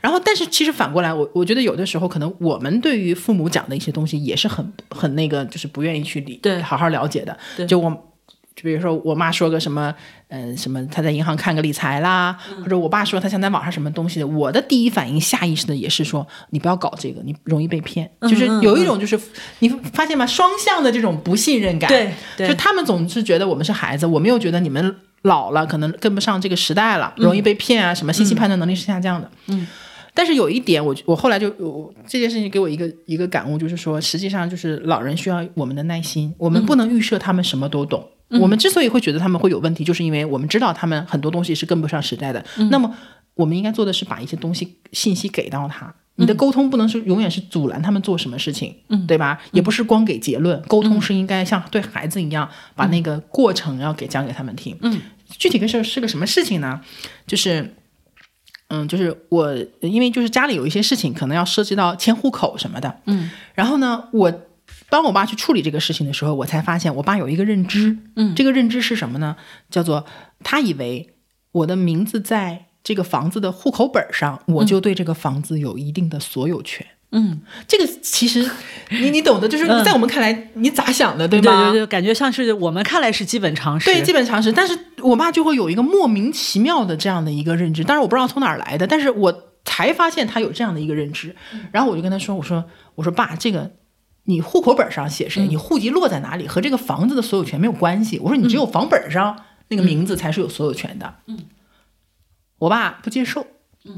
然后，但是其实反过来，我我觉得有的时候可能我们对于父母讲的一些东西也是很很那个，就是不愿意去理，对，好好了解的。对，就我。就比如说，我妈说个什么，嗯，什么她在银行看个理财啦，或者我爸说他想在网上什么东西的，我的第一反应下意识的也是说，你不要搞这个，你容易被骗。就是有一种就是你发现吗？双向的这种不信任感。对，就他们总是觉得我们是孩子，我们又觉得你们老了，可能跟不上这个时代了，容易被骗啊，什么信息判断能力是下降的。嗯。但是有一点，我我后来就这件事情给我一个一个感悟，就是说，实际上就是老人需要我们的耐心，我们不能预设他们什么都懂。我们之所以会觉得他们会有问题，就是因为我们知道他们很多东西是跟不上时代的。那么，我们应该做的是把一些东西信息给到他。你的沟通不能是永远是阻拦他们做什么事情，嗯，对吧？也不是光给结论，沟通是应该像对孩子一样，把那个过程要给讲给他们听。嗯，具体个事儿是个什么事情呢？就是，嗯，就是我因为就是家里有一些事情，可能要涉及到迁户口什么的。嗯，然后呢，我。帮我爸去处理这个事情的时候，我才发现我爸有一个认知，嗯，这个认知是什么呢？叫做他以为我的名字在这个房子的户口本上，我就对这个房子有一定的所有权。嗯，这个其实你你懂的，就是在我们看来，你咋想的，对吗？对对对，感觉像是我们看来是基本常识，对基本常识。但是我爸就会有一个莫名其妙的这样的一个认知，但是我不知道从哪儿来的，但是我才发现他有这样的一个认知。然后我就跟他说：“我说我说爸，这个。”你户口本上写谁，你户籍落在哪里，和这个房子的所有权没有关系。我说你只有房本上那个名字才是有所有权的。嗯，我爸不接受，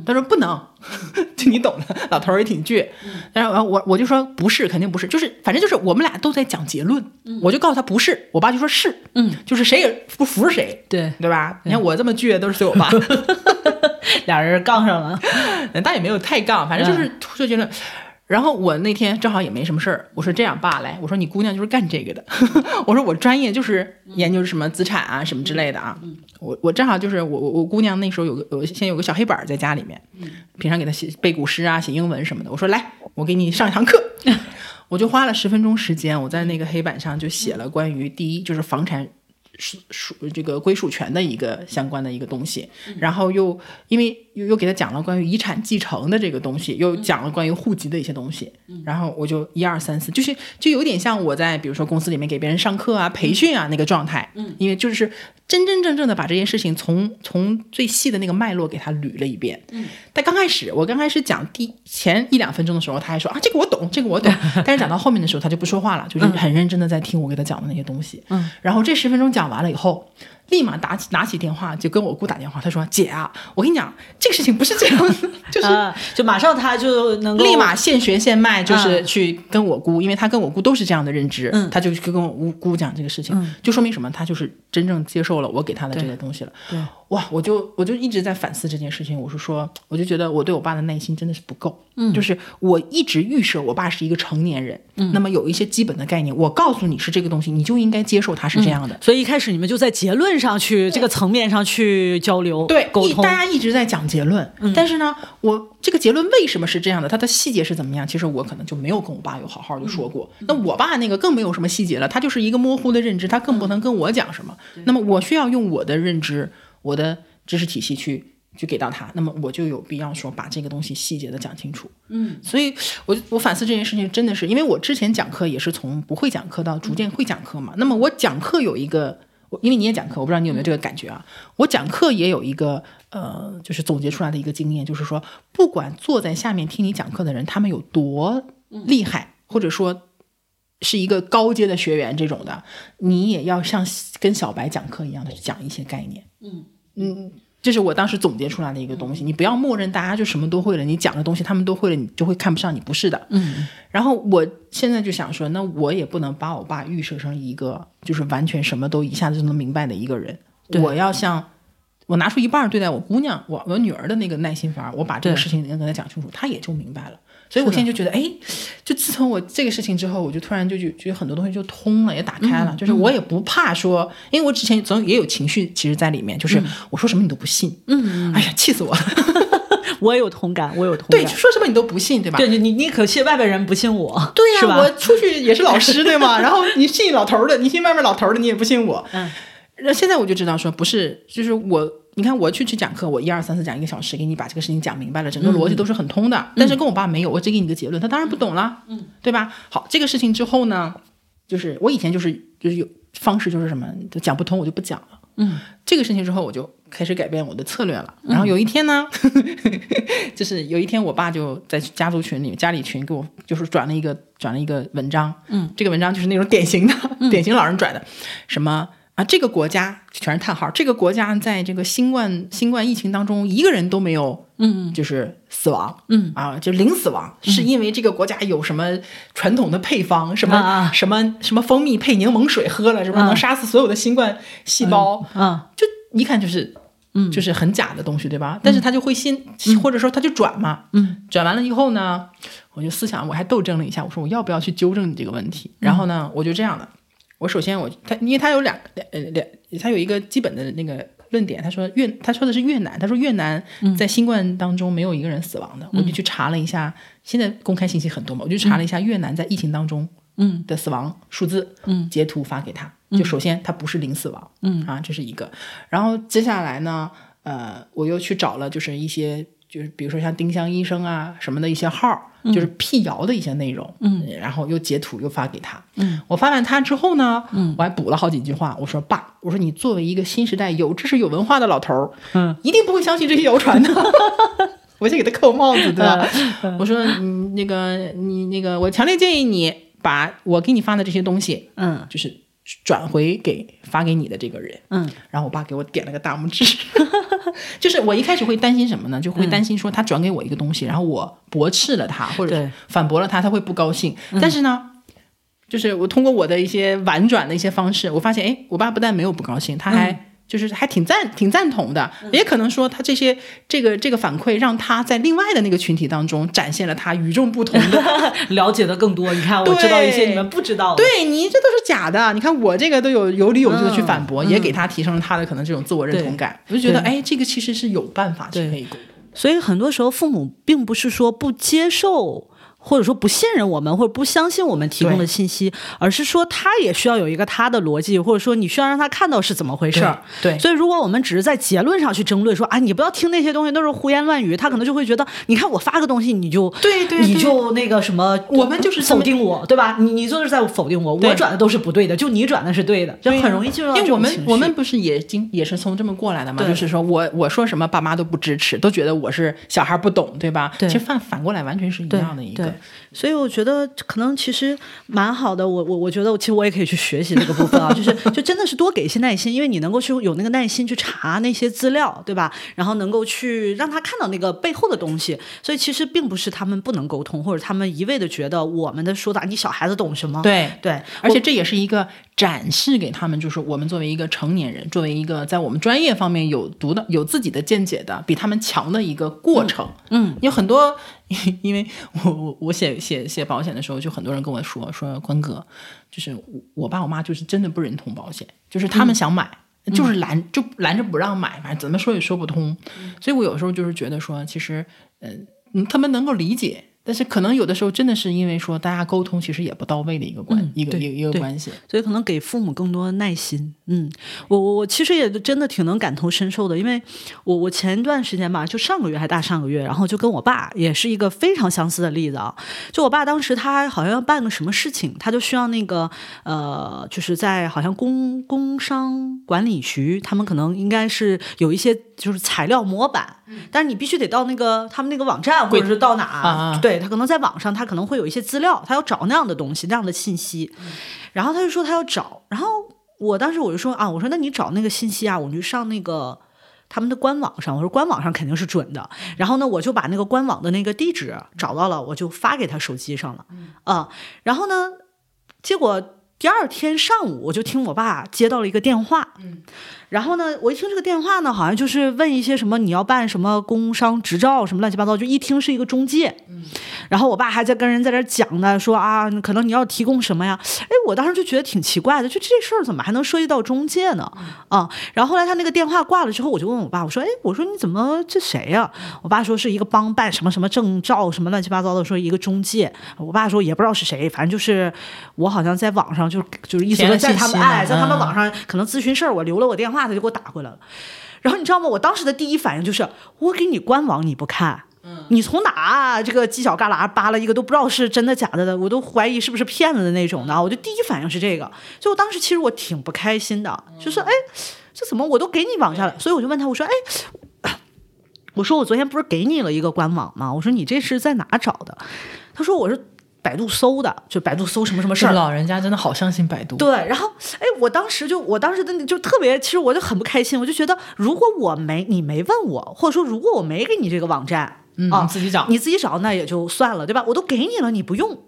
他说不能，就你懂的，老头儿也挺倔。但是我我就说不是，肯定不是，就是反正就是我们俩都在讲结论。我就告诉他不是，我爸就说是，嗯，就是谁也不服谁，对对吧？你看我这么倔，都是随我爸，俩人杠上了，但也没有太杠，反正就是说结论。然后我那天正好也没什么事儿，我说这样爸来，我说你姑娘就是干这个的，我说我专业就是研究什么资产啊什么之类的啊，我我正好就是我我我姑娘那时候有个有先有个小黑板在家里面，平常给她写背古诗啊写英文什么的，我说来我给你上一堂课，我就花了十分钟时间，我在那个黑板上就写了关于第一就是房产。属属这个归属权的一个相关的一个东西，然后又因为又又给他讲了关于遗产继承的这个东西，又讲了关于户籍的一些东西，然后我就一二三四，就是就有点像我在比如说公司里面给别人上课啊、培训啊那个状态，嗯，因为就是真真正正的把这件事情从从最细的那个脉络给他捋了一遍，嗯，但刚开始我刚开始讲第前一两分钟的时候，他还说啊这个我懂，这个我懂，但是讲到后面的时候他就不说话了，就是很认真的在听我给他讲的那些东西，嗯，然后这十分钟讲。讲完了以后，立马打起拿起电话就跟我姑打电话。他说：“姐啊，我跟你讲，这个事情不是这样，就是就马上他就能够立马现学现卖，就是去跟我姑，因为他跟我姑都是这样的认知，他就去跟我姑姑讲这个事情，就说明什么？他就是真正接受了我给他的这个东西了。对，哇，我就我就一直在反思这件事情。我是说，我就觉得我对我爸的耐心真的是不够。嗯，就是我一直预设我爸是一个成年人，嗯，那么有一些基本的概念，我告诉你是这个东西，你就应该接受它是这样的。所以一开始你们就在结论上去这个层面上去交流，对，沟通。大家一直在讲结论，但是呢，我这个结论为什么是这样的？它的细节是怎么样？其实我可能就没有跟我爸有好好的说过。那我爸那个更没有什么细节了，他就是一个模糊的认知，他更不能跟我讲什么。那么我需要用我的认知，我的知识体系去去给到他，那么我就有必要说把这个东西细节的讲清楚。嗯，所以我我反思这件事情，真的是因为我之前讲课也是从不会讲课到逐渐会讲课嘛。那么我讲课有一个，因为你也讲课，我不知道你有没有这个感觉啊？我讲课也有一个呃，就是总结出来的一个经验，就是说，不管坐在下面听你讲课的人他们有多厉害，或者说是一个高阶的学员这种的，你也要像跟小白讲课一样的讲一些概念。嗯嗯。这是我当时总结出来的一个东西，你不要默认大家就什么都会了，你讲的东西他们都会了，你就会看不上你，不是的。嗯。然后我现在就想说，那我也不能把我爸预设成一个就是完全什么都一下子就能明白的一个人。我要像我拿出一半对待我姑娘、我我女儿的那个耐心法，我把这个事情能跟她讲清楚，她也就明白了。所以我现在就觉得，哎，就自从我这个事情之后，我就突然就就觉得很多东西就通了，也打开了。就是我也不怕说，因为我之前总也有情绪，其实在里面，就是我说什么你都不信。嗯，哎呀，气死我了！我也有同感，我有同感。对，说什么你都不信，对吧？对，你你可信外边人不信我，对呀，我出去也是老师，对吗？然后你信老头的，你信外面老头的，你也不信我。嗯，那现在我就知道说，不是，就是我。你看我去去讲课，我一二三四讲一个小时，给你把这个事情讲明白了，整个逻辑都是很通的。但是跟我爸没有，我只给你个结论，他当然不懂了，嗯，对吧？好，这个事情之后呢，就是我以前就是就是有方式，就是什么都讲不通，我就不讲了。嗯，这个事情之后，我就开始改变我的策略了。然后有一天呢，就是有一天，我爸就在家族群里、家里群给我就是转了一个转了一个文章。嗯，这个文章就是那种典型的典型老人转的，什么。啊，这个国家全是叹号。这个国家在这个新冠新冠疫情当中，一个人都没有，嗯，就是死亡，嗯。啊，就零死亡，是因为这个国家有什么传统的配方，什么什么什么蜂蜜配柠檬水喝了，什么能杀死所有的新冠细胞，啊，就一看就是，嗯，就是很假的东西，对吧？但是他就会信，或者说他就转嘛，嗯，转完了以后呢，我就思想我还斗争了一下，我说我要不要去纠正你这个问题？然后呢，我就这样的。我首先我他，因为他有两两呃两，他有一个基本的那个论点，他说越他说的是越南，他说越南在新冠当中没有一个人死亡的，我就去查了一下，现在公开信息很多嘛，我就查了一下越南在疫情当中嗯。的死亡数字，嗯，截图发给他，就首先他不是零死亡，嗯。啊这是一个，然后接下来呢，呃我又去找了就是一些就是比如说像丁香医生啊什么的一些号。就是辟谣的一些内容，嗯，然后又截图又发给他，嗯，我发完他之后呢，嗯，我还补了好几句话，我说爸，我说你作为一个新时代有知识有文化的老头儿，嗯，一定不会相信这些谣传的，我先给他扣帽子，对吧？我说你那个你那个，我强烈建议你把我给你发的这些东西，嗯，就是转回给发给你的这个人，嗯，然后我爸给我点了个大拇指。就是我一开始会担心什么呢？就会担心说他转给我一个东西，然后我驳斥了他，或者反驳了他，他会不高兴。但是呢，就是我通过我的一些婉转的一些方式，我发现，哎，我爸不但没有不高兴，他还。就是还挺赞挺赞同的，也可能说他这些这个这个反馈让他在另外的那个群体当中展现了他与众不同的 了解的更多。你看，我知道一些你们不知道。对你这都是假的。你看我这个都有有理有据的去反驳，也给他提升了他的可能这种自我认同感。我就觉得，哎，这个其实是有办法去可以沟通。所以很多时候父母并不是说不接受。或者说不信任我们，或者不相信我们提供的信息，而是说他也需要有一个他的逻辑，或者说你需要让他看到是怎么回事儿。对，所以如果我们只是在结论上去争论，说啊，你不要听那些东西，都是胡言乱语，他可能就会觉得，你看我发个东西，你就对对，你就那个什么，我们就是否定我，对吧？你你就是在否定我，我转的都是不对的，就你转的是对的，就很容易进入到因为我们我们不是也经也是从这么过来的嘛，就是说我我说什么爸妈都不支持，都觉得我是小孩不懂，对吧？对，其实反反过来完全是一样的一个。所以我觉得可能其实蛮好的，我我我觉得其实我也可以去学习这个部分啊，就是就真的是多给一些耐心，因为你能够去有那个耐心去查那些资料，对吧？然后能够去让他看到那个背后的东西。所以其实并不是他们不能沟通，或者他们一味的觉得我们的说的你小孩子懂什么？对对，而且这也是一个展示给他们，就是我们作为一个成年人，作为一个在我们专业方面有独的有自己的见解的，比他们强的一个过程。嗯，有很多。因为我我我写写写保险的时候，就很多人跟我说说关哥，就是我爸我妈就是真的不认同保险，就是他们想买，就是拦就拦着不让买，反正怎么说也说不通。所以我有时候就是觉得说，其实嗯，他们能够理解，但是可能有的时候真的是因为说大家沟通其实也不到位的一个关、嗯一个一个一个关系。所以可能给父母更多的耐心。嗯，我我我其实也真的挺能感同身受的，因为我我前一段时间吧，就上个月还大上个月，然后就跟我爸也是一个非常相似的例子啊。就我爸当时他好像要办个什么事情，他就需要那个呃，就是在好像工工商管理局，他们可能应该是有一些就是材料模板，但是你必须得到那个他们那个网站或者是到哪，对他可能在网上他可能会有一些资料，他要找那样的东西那样的信息，然后他就说他要找，然后我当时我就说啊，我说那你找那个信息啊，我就上那个。他们的官网上，我说官网上肯定是准的。然后呢，我就把那个官网的那个地址找到了，我就发给他手机上了。啊、然后呢，结果第二天上午我就听我爸接到了一个电话，然后呢，我一听这个电话呢，好像就是问一些什么你要办什么工商执照什么乱七八糟，就一听是一个中介。然后我爸还在跟人在这儿讲呢，说啊，可能你要提供什么呀？哎，我当时就觉得挺奇怪的，就这事儿怎么还能涉及到中介呢？啊，然后后来他那个电话挂了之后，我就问我爸，我说，哎，我说你怎么这谁呀、我爸说是一个帮办什么什么证照什么乱七八糟的，说一个中介。我爸说也不知道是谁，反正就是我好像在网上就就是意思说在他们哎在他们嗯网上可能咨询事儿，我留了我电话，他就给我打回来了。然后你知道吗？我当时的第一反应就是，我给你官网你不看，你从哪这个犄角旮旯扒了一个都不知道是真的假的的，我都怀疑是不是骗子的那种的啊。我就第一反应是这个，所以我当时其实我挺不开心的，就是哎，这怎么我都给你网下了？所以我就问他，我说哎，我说我昨天不是给你了一个官网吗？我说你这是在哪找的？他说我是百度搜的，就百度搜什么什么事儿。老人家真的好相信百度。对，然后哎，我当时就我当时的就特别，其实我就很不开心，我就觉得如果我没你没问我，或者说如果我没给你这个网站、嗯，啊你，自己找。你自己找那也就算了，对吧？我都给你了，你不用。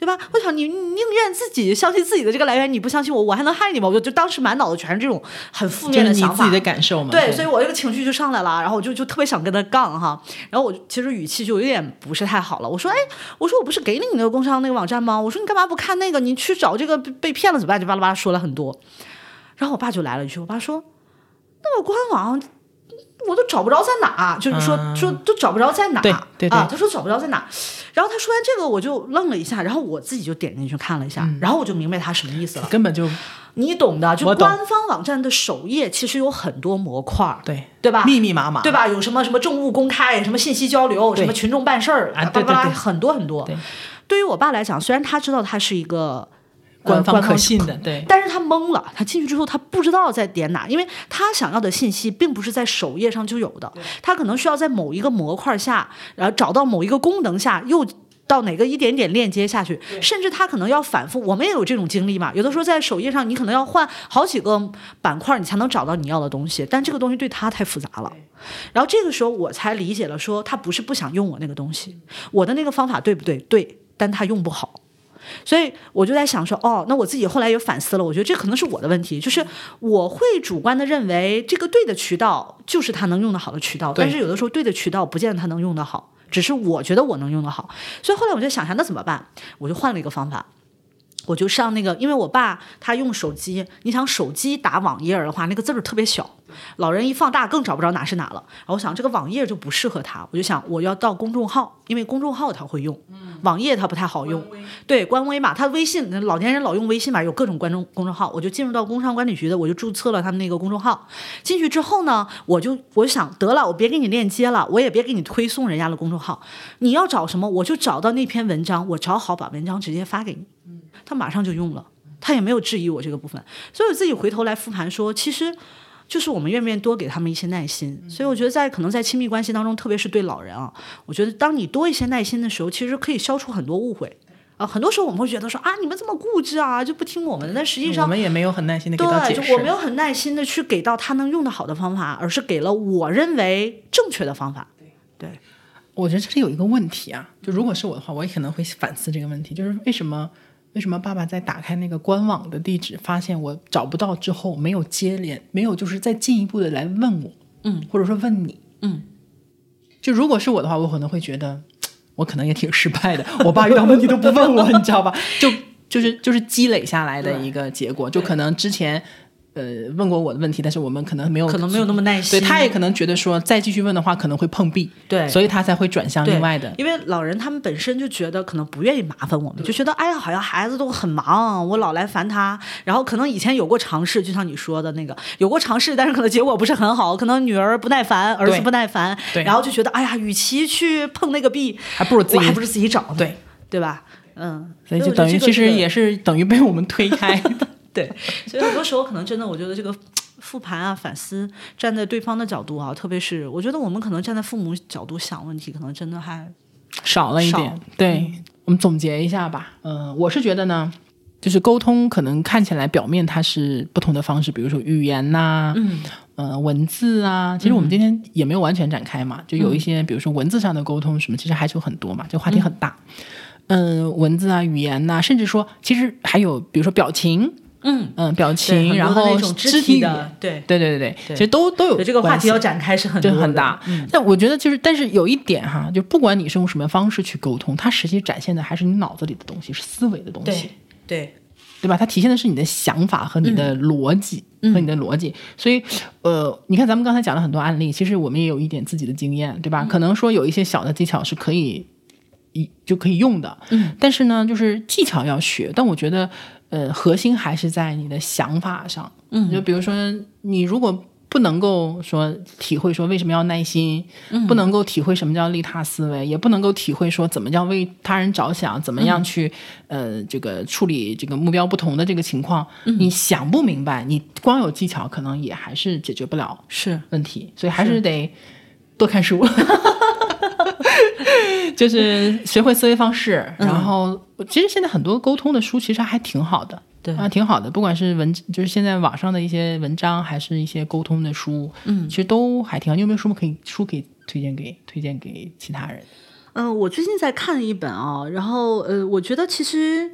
对吧？我想你你宁愿自己相信自己的这个来源，你不相信我，我还能害你吗？我就就当时满脑子全是这种很负面的想法。你自己的感受嘛？对，所以我这个情绪就上来了，然后我就就特别想跟他杠哈，然后我就其实语气就有点不是太好了。我说，哎，我说我不是给了你那个工商那个网站吗？我说你干嘛不看那个？你去找这个被被骗了怎么办？就巴拉巴拉说了很多。然后我爸就来了一句，我爸说，那个官网我都找不着在哪，就是说、嗯说都找不着在哪，对对对啊，他说找不着在哪。然后他说完这个，我就愣了一下，然后我自己就点进去看了一下，然后我就明白他什么意思了。根本就你懂的，就官方网站的首页其实有很多模块儿，对对吧？密密麻麻，对吧？有什么什么政务公开，什么信息交流，什么群众办事儿，啊巴拉巴拉很多很多。对对于我爸来讲，虽然他知道他是一个。呃官方可信的，对但是他懵了，他进去之后他不知道在点哪，因为他想要的信息并不是在首页上就有的，他可能需要在某一个模块下，然后找到某一个功能下又。到哪个一点点链接下去，甚至他可能要反复，我们也有这种经历嘛。有的时候在首页上，你可能要换好几个板块，你才能找到你要的东西。但这个东西对他太复杂了，然后这个时候我才理解了说，他不是不想用我那个东西，我的那个方法对不对？对，但他用不好。所以我就在想说，哦，那我自己后来也反思了，我觉得这可能是我的问题，就是我会主观的认为这个对的渠道就是他能用的好的渠道，但是有的时候对的渠道不见得他能用得好，只是我觉得我能用得好。所以后来我就想想，那怎么办？我就换了一个方法。我就上那个，因为我爸他用手机，你想手机打网页的话，那个字儿特别小，老人一放大更找不着哪是哪了。然后我想这个网页就不适合他，我就想我要到公众号，因为公众号他会用，网页他不太好用。对，官微嘛，他微信老年人老用微信嘛，有各种观众公众号，我就进入到工商管理局的，我就注册了他们那个公众号。进去之后呢，我就我就想得了，我别给你链接了，我也别给你推送人家的公众号，你要找什么我就找到那篇文章，我找好把文章直接发给你。他马上就用了，他也没有质疑我这个部分，所以我自己回头来复盘说，其实就是我们愿不愿意多给他们一些耐心。所以我觉得在可能在亲密关系当中，特别是对老人啊，我觉得当你多一些耐心的时候，其实可以消除很多误会。啊，很多时候我们会觉得说啊，你们这么固执啊，就不听我们的。但实际上我，们也没有很耐心的给到对，解释。就我没有很耐心的去给到他能用的好的方法，而是给了我认为正确的方法。对，我觉得这里有一个问题啊，就如果是我的话，我也可能会反思这个问题，就是为什么为什么爸爸在打开那个官网的地址，发现我找不到之后，没有接连，没有就是再进一步的来问我，嗯，或者说问你，嗯，就如果是我的话，我可能会觉得我可能也挺失败的，我爸遇到问题都不问我，你知道吧？就就是就是积累下来的一个结果，就可能之前。呃问过我的问题，但是我们可能没有可能没有那么耐心。对，他也可能觉得说再继续问的话可能会碰壁，对，所以他才会转向另外的。因为老人他们本身就觉得可能不愿意麻烦我们，就觉得哎呀，好像孩子都很忙，我老来烦他。然后可能以前有过尝试，就像你说的那个，有过尝试，但是可能结果不是很好，可能女儿不耐烦，儿子不耐烦，对，然后就觉得哎呀，与其去碰那个壁，还不如自己，还不如自己找，对，对吧？嗯，所以就等于其实也是等于被我们推开，对，所以很多时候可能真的，我觉得这个复盘啊、反思，站在对方的角度啊，特别是我觉得我们可能站在父母角度想问题，可能真的还少了一点。对我们总结一下吧，嗯，我是觉得呢，就是沟通可能看起来表面它是不同的方式，比如说语言呐，嗯，呃，文字啊，其实我们今天也没有完全展开嘛，就有一些，比如说文字上的沟通什么，其实还是有很多嘛，这话题很大。嗯，文字啊，语言呐，甚至说，其实还有，比如说表情，嗯嗯，表情，然后肢体的，对对对对对，其实都都有这个话题要展开是很很大。但我觉得就是，但是有一点哈，就不管你是用什么方式去沟通，它实际展现的还是你脑子里的东西，是思维的东西，对对吧？它体现的是你的想法和你的逻辑和你的逻辑。所以，呃，你看咱们刚才讲了很多案例，其实我们也有一点自己的经验，对吧？可能说有一些小的技巧是可以。一就可以用的，嗯，但是呢，就是技巧要学，但我觉得，呃，核心还是在你的想法上，嗯，就比如说，你如果不能够说体会说为什么要耐心，嗯，不能够体会什么叫利他思维，也不能够体会说怎么叫为他人着想，怎么样去，呃，这个处理这个目标不同的这个情况，你想不明白，你光有技巧可能也还是解决不了是。问题，所以还是。得多看书。就是学会思维方式，然后其实现在很多沟通的书其实还挺好的，对啊，挺好的。不管是文，就是现在网上的一些文章，还是一些沟通的书，嗯，其实都还挺好。你有没有什么可以书可以推荐给推荐给其他人？嗯，我最近在看一本啊，然后呃，我觉得其实，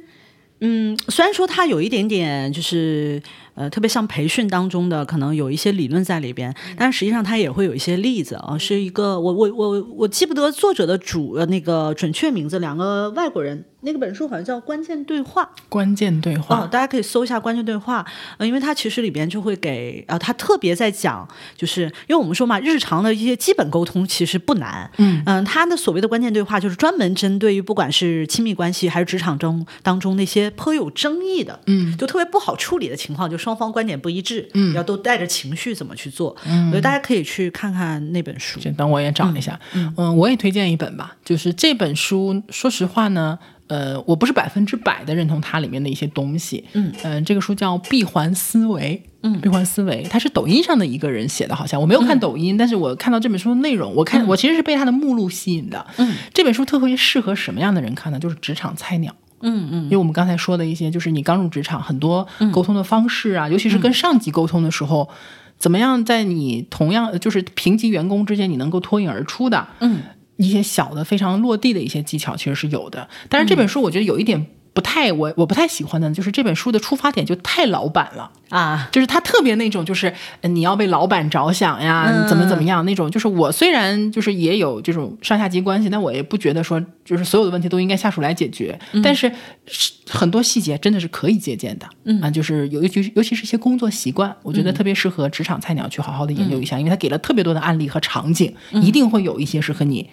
嗯，虽然说它有一点点就是。呃，特别像培训当中的，可能有一些理论在里边，但是实际上它也会有一些例子啊。是一个，我我我我记不得作者的主呃那个准确名字，两个外国人，那个本书好像叫《关键对话》。关键对话哦，大家可以搜一下《关键对话》，呃，因为它其实里边就会给呃，它特别在讲，就是因为我们说嘛，日常的一些基本沟通其实不难，嗯嗯，他的所谓的关键对话就是专门针对于不管是亲密关系还是职场中当中那些颇有争议的，嗯，就特别不好处理的情况，就双方观点不一致，嗯，要都带着情绪怎么去做，嗯，所以大家可以去看看那本书。等我也找一下，嗯，我也推荐一本吧。就是这本书，说实话呢，呃，我不是百分之百的认同它里面的一些东西，嗯，呃，这个书叫《闭环思维》，嗯，闭环思维，它是抖音上的一个人写的，好像。我没有看抖音，但是我看到这本书的内容，我看我其实是被它的目录吸引的，嗯，这本书特别适合什么样的人看呢？就是职场菜鸟。嗯嗯，因为我们刚才说的一些，就是你刚入职场，很多沟通的方式啊，尤其是跟上级沟通的时候，怎么样在你同样就是平级员工之间，你能够脱颖而出的，嗯，一些小的非常落地的一些技巧，其实是有的。但是这本书我觉得有一点。不太我我不太喜欢的，就是这本书的出发点就太老板了啊，就是他特别那种，就是你要为老板着想呀，怎么怎么样那种。就是我虽然就是也有这种上下级关系，但我也不觉得说就是所有的问题都应该下属来解决。但是很多细节真的是可以借鉴的，啊，就是尤其尤其是一些工作习惯，我觉得特别适合职场菜鸟去好好的研究一下，因为他给了特别多的案例和场景，一定会有一些是和你。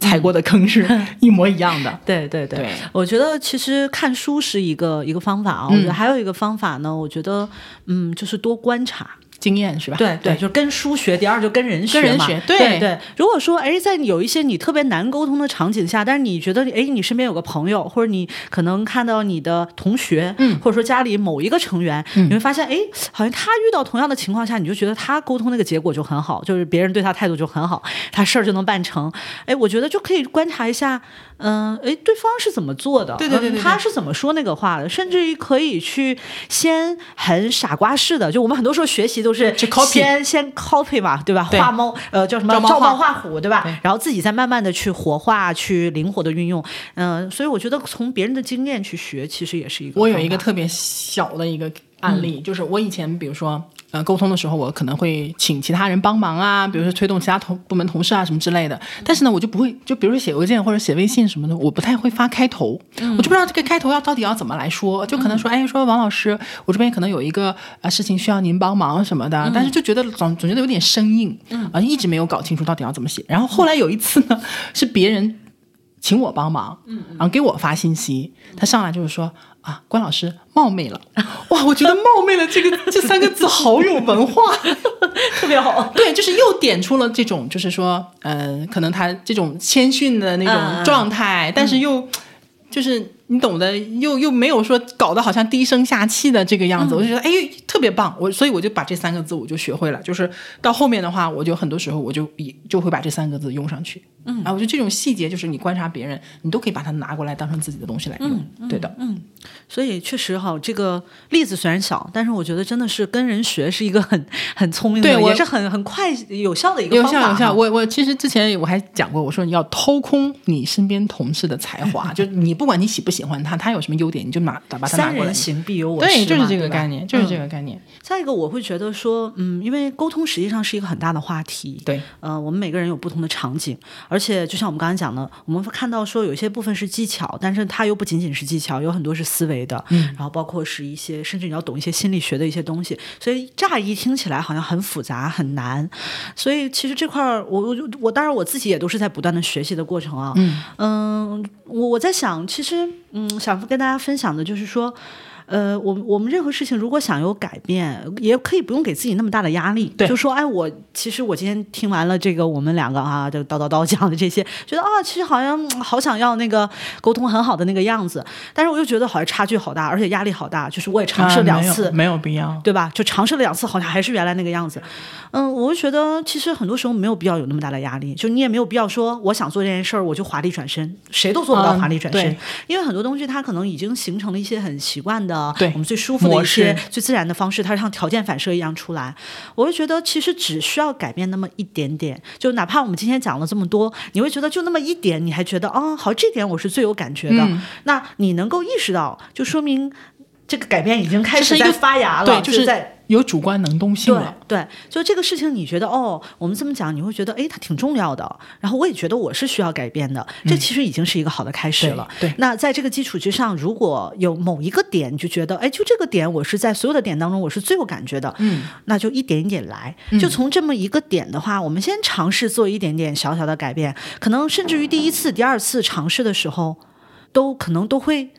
踩过的坑是 一模一样的，对对对，我觉得其实看书是一个一个方法啊，我觉得还有一个方法呢，我觉得嗯，就是多观察。经验是吧？对对，就跟书学。第二就跟人学嘛。对对。如果说哎，在有一些你特别难沟通的场景下，但是你觉得哎，你身边有个朋友，或者你可能看到你的同学，嗯，或者说家里某一个成员，你会发现哎，好像他遇到同样的情况下，你就觉得他沟通那个结果就很好，就是别人对他态度就很好，他事儿就能办成。哎，我觉得就可以观察一下，嗯，哎，对方是怎么做的？对对对对，他是怎么说那个话的？甚至于可以去先很傻瓜式的，就我们很多时候学习都是先先 copy 嘛，对吧？画猫呃叫什么？照猫画虎，对吧？然后自己再慢慢的去活化，去灵活的运用。嗯，所以我觉得从别人的经验去学，其实也是一个。我有一个特别小的一个案例，就是我以前比如说呃沟通的时候，我可能会请其他人帮忙啊，比如说推动其他同部门同事啊什么之类的。但是呢，我就不会，就比如说写邮件或者写微信什么的，我不太会发开头，我就不知道这个开头要到底要怎么来说，就可能说，哎，说王老师，我这边可能有一个啊事情需要您帮忙什么的，但是就觉得总总觉得有点生硬，啊，一直没有搞清楚到底要怎么写。然后后来有一次呢，是别人。请我帮忙，嗯，然后给我发信息，他上来就是说啊，关老师冒昧了，哇，我觉得冒昧了这个这三个字好有文化，特别好，对，就是又点出了这种就是说，呃，可能他这种谦逊的那种状态，但是又就是你懂得，又又没有说搞得好像低声下气的这个样子，我就觉得哎，特别棒，我所以我就把这三个字我就学会了，就是到后面的话，我就很多时候我就也就会把这三个字用上去。嗯，啊，我觉得这种细节就是你观察别人，你都可以把它拿过来当成自己的东西来用。对的，嗯，所以确实哈，这个例子虽然小，但是我觉得真的是跟人学是一个很很聪明的，对，也是很很快有效的一个有效有效。我我其实之前我还讲过，我说你要掏空你身边同事的才华，就 你不管你喜不喜欢他，他有什么优点，你就拿把他拿过来。三人行必有我师，对，就是这个概念，就是这个概念。再一个，我会觉得说，嗯，因为沟通实际上是一个很大的话题，对，呃，我们每个人有不同的场景，而且就像我们刚才。讲的，我们看到说有些部分是技巧，但是它又不仅仅是技巧，有很多是思维的，嗯，然后包括是一些，甚至你要懂一些心理学的一些东西，所以乍一听起来好像很复杂很难，所以其实这块儿，我我我当然我自己也都是在不断的学习的过程啊，嗯嗯，我我在想，其实嗯，想跟大家分享的就是说。呃，我我们任何事情如果想有改变，也可以不用给自己那么大的压力。对，就说哎，我其实我今天听完了这个，我们两个啊，就叨叨叨讲的这些，觉得啊，其实好像好想要那个沟通很好的那个样子，但是我又觉得好像差距好大，而且压力好大。就是我也尝试了两次，没有必要，对吧？就尝试了两次，好像还是原来那个样子。嗯，我就觉得其实很多时候没有必要有那么大的压力，就你也没有必要说我想做这件事儿，我就华丽转身，谁都做不到华丽转身，因为很多东西它可能已经形成了一些很习惯的，对我们最舒服的一些最自然的方式，它像条件反射一样出来。我会觉得其实只需要改变那么一点点，就哪怕我们今天讲了这么多，你会觉得就那么一点，你还觉得啊好，这点我是最有感觉的，那你能够意识到，就说明这个改变已经开始在发芽了，对，就是在。有主观能动性了，对，就这个事情，你觉得哦，我们这么讲，你会觉得哎，它挺重要的。然后我也觉得我是需要改变的，这其实已经是一个好的开始了。对，那在这个基础之上，如果有某一个点，你就觉得哎，就这个点，我是在所有的点当中，我是最有感觉的。嗯，那就一点一点来，就从这么一个点的话，我们先尝试做一点点小小的改变，可能甚至于第一次、第二次尝试的时候，都可能都会。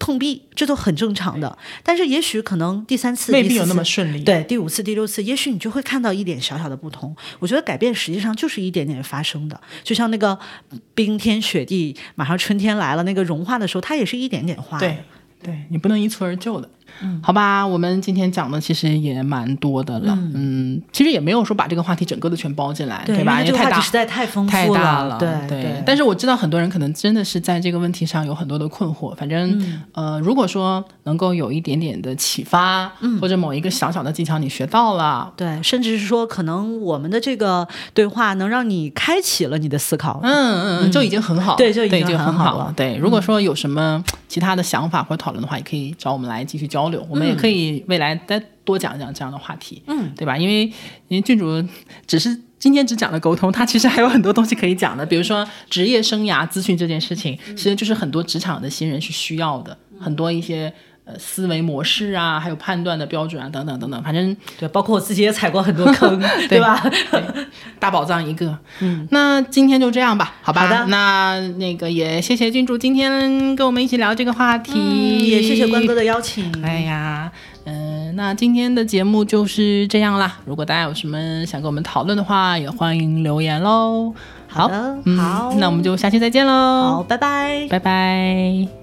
碰壁，这都很正常的。但是也许可能第三次未必有那么顺利。对，第五次、第六次，也许你就会看到一点小小的不同。我觉得改变实际上就是一点点发生的，就像那个冰天雪地，马上春天来了，那个融化的时候，它也是一点点化。对，对你不能一蹴而就的。好吧，我们今天讲的其实也蛮多的了，嗯，其实也没有说把这个话题整个的全包进来，对吧？因为太大，实在太丰富太大了，对对。但是我知道很多人可能真的是在这个问题上有很多的困惑。反正呃，如果说能够有一点点的启发，或者某一个小小的技巧你学到了，对，甚至是说可能我们的这个对话能让你开启了你的思考，嗯嗯嗯，就已经很好，对，就已经很好了。对，如果说有什么其他的想法或者讨论的话，也可以找我们来继续交流，我们也可以。未来再多讲讲这样的话题，嗯，对吧？因为因为郡主只是今天只讲了沟通，他其实还有很多东西可以讲的，比如说职业生涯咨询这件事情，其实就是很多职场的新人是需要的，很多一些呃思维模式啊，还有判断的标准啊，等等等等，反正对，包括我自己也踩过很多坑，对吧？大宝藏一个，嗯，那今天就这样吧，好吧？好的，那那个也谢谢郡主今天跟我们一起聊这个话题，也谢谢关哥的邀请，哎呀。嗯，那今天的节目就是这样啦。如果大家有什么想跟我们讨论的话，也欢迎留言喽。好，好，那我们就下期再见喽。好，拜拜，拜拜。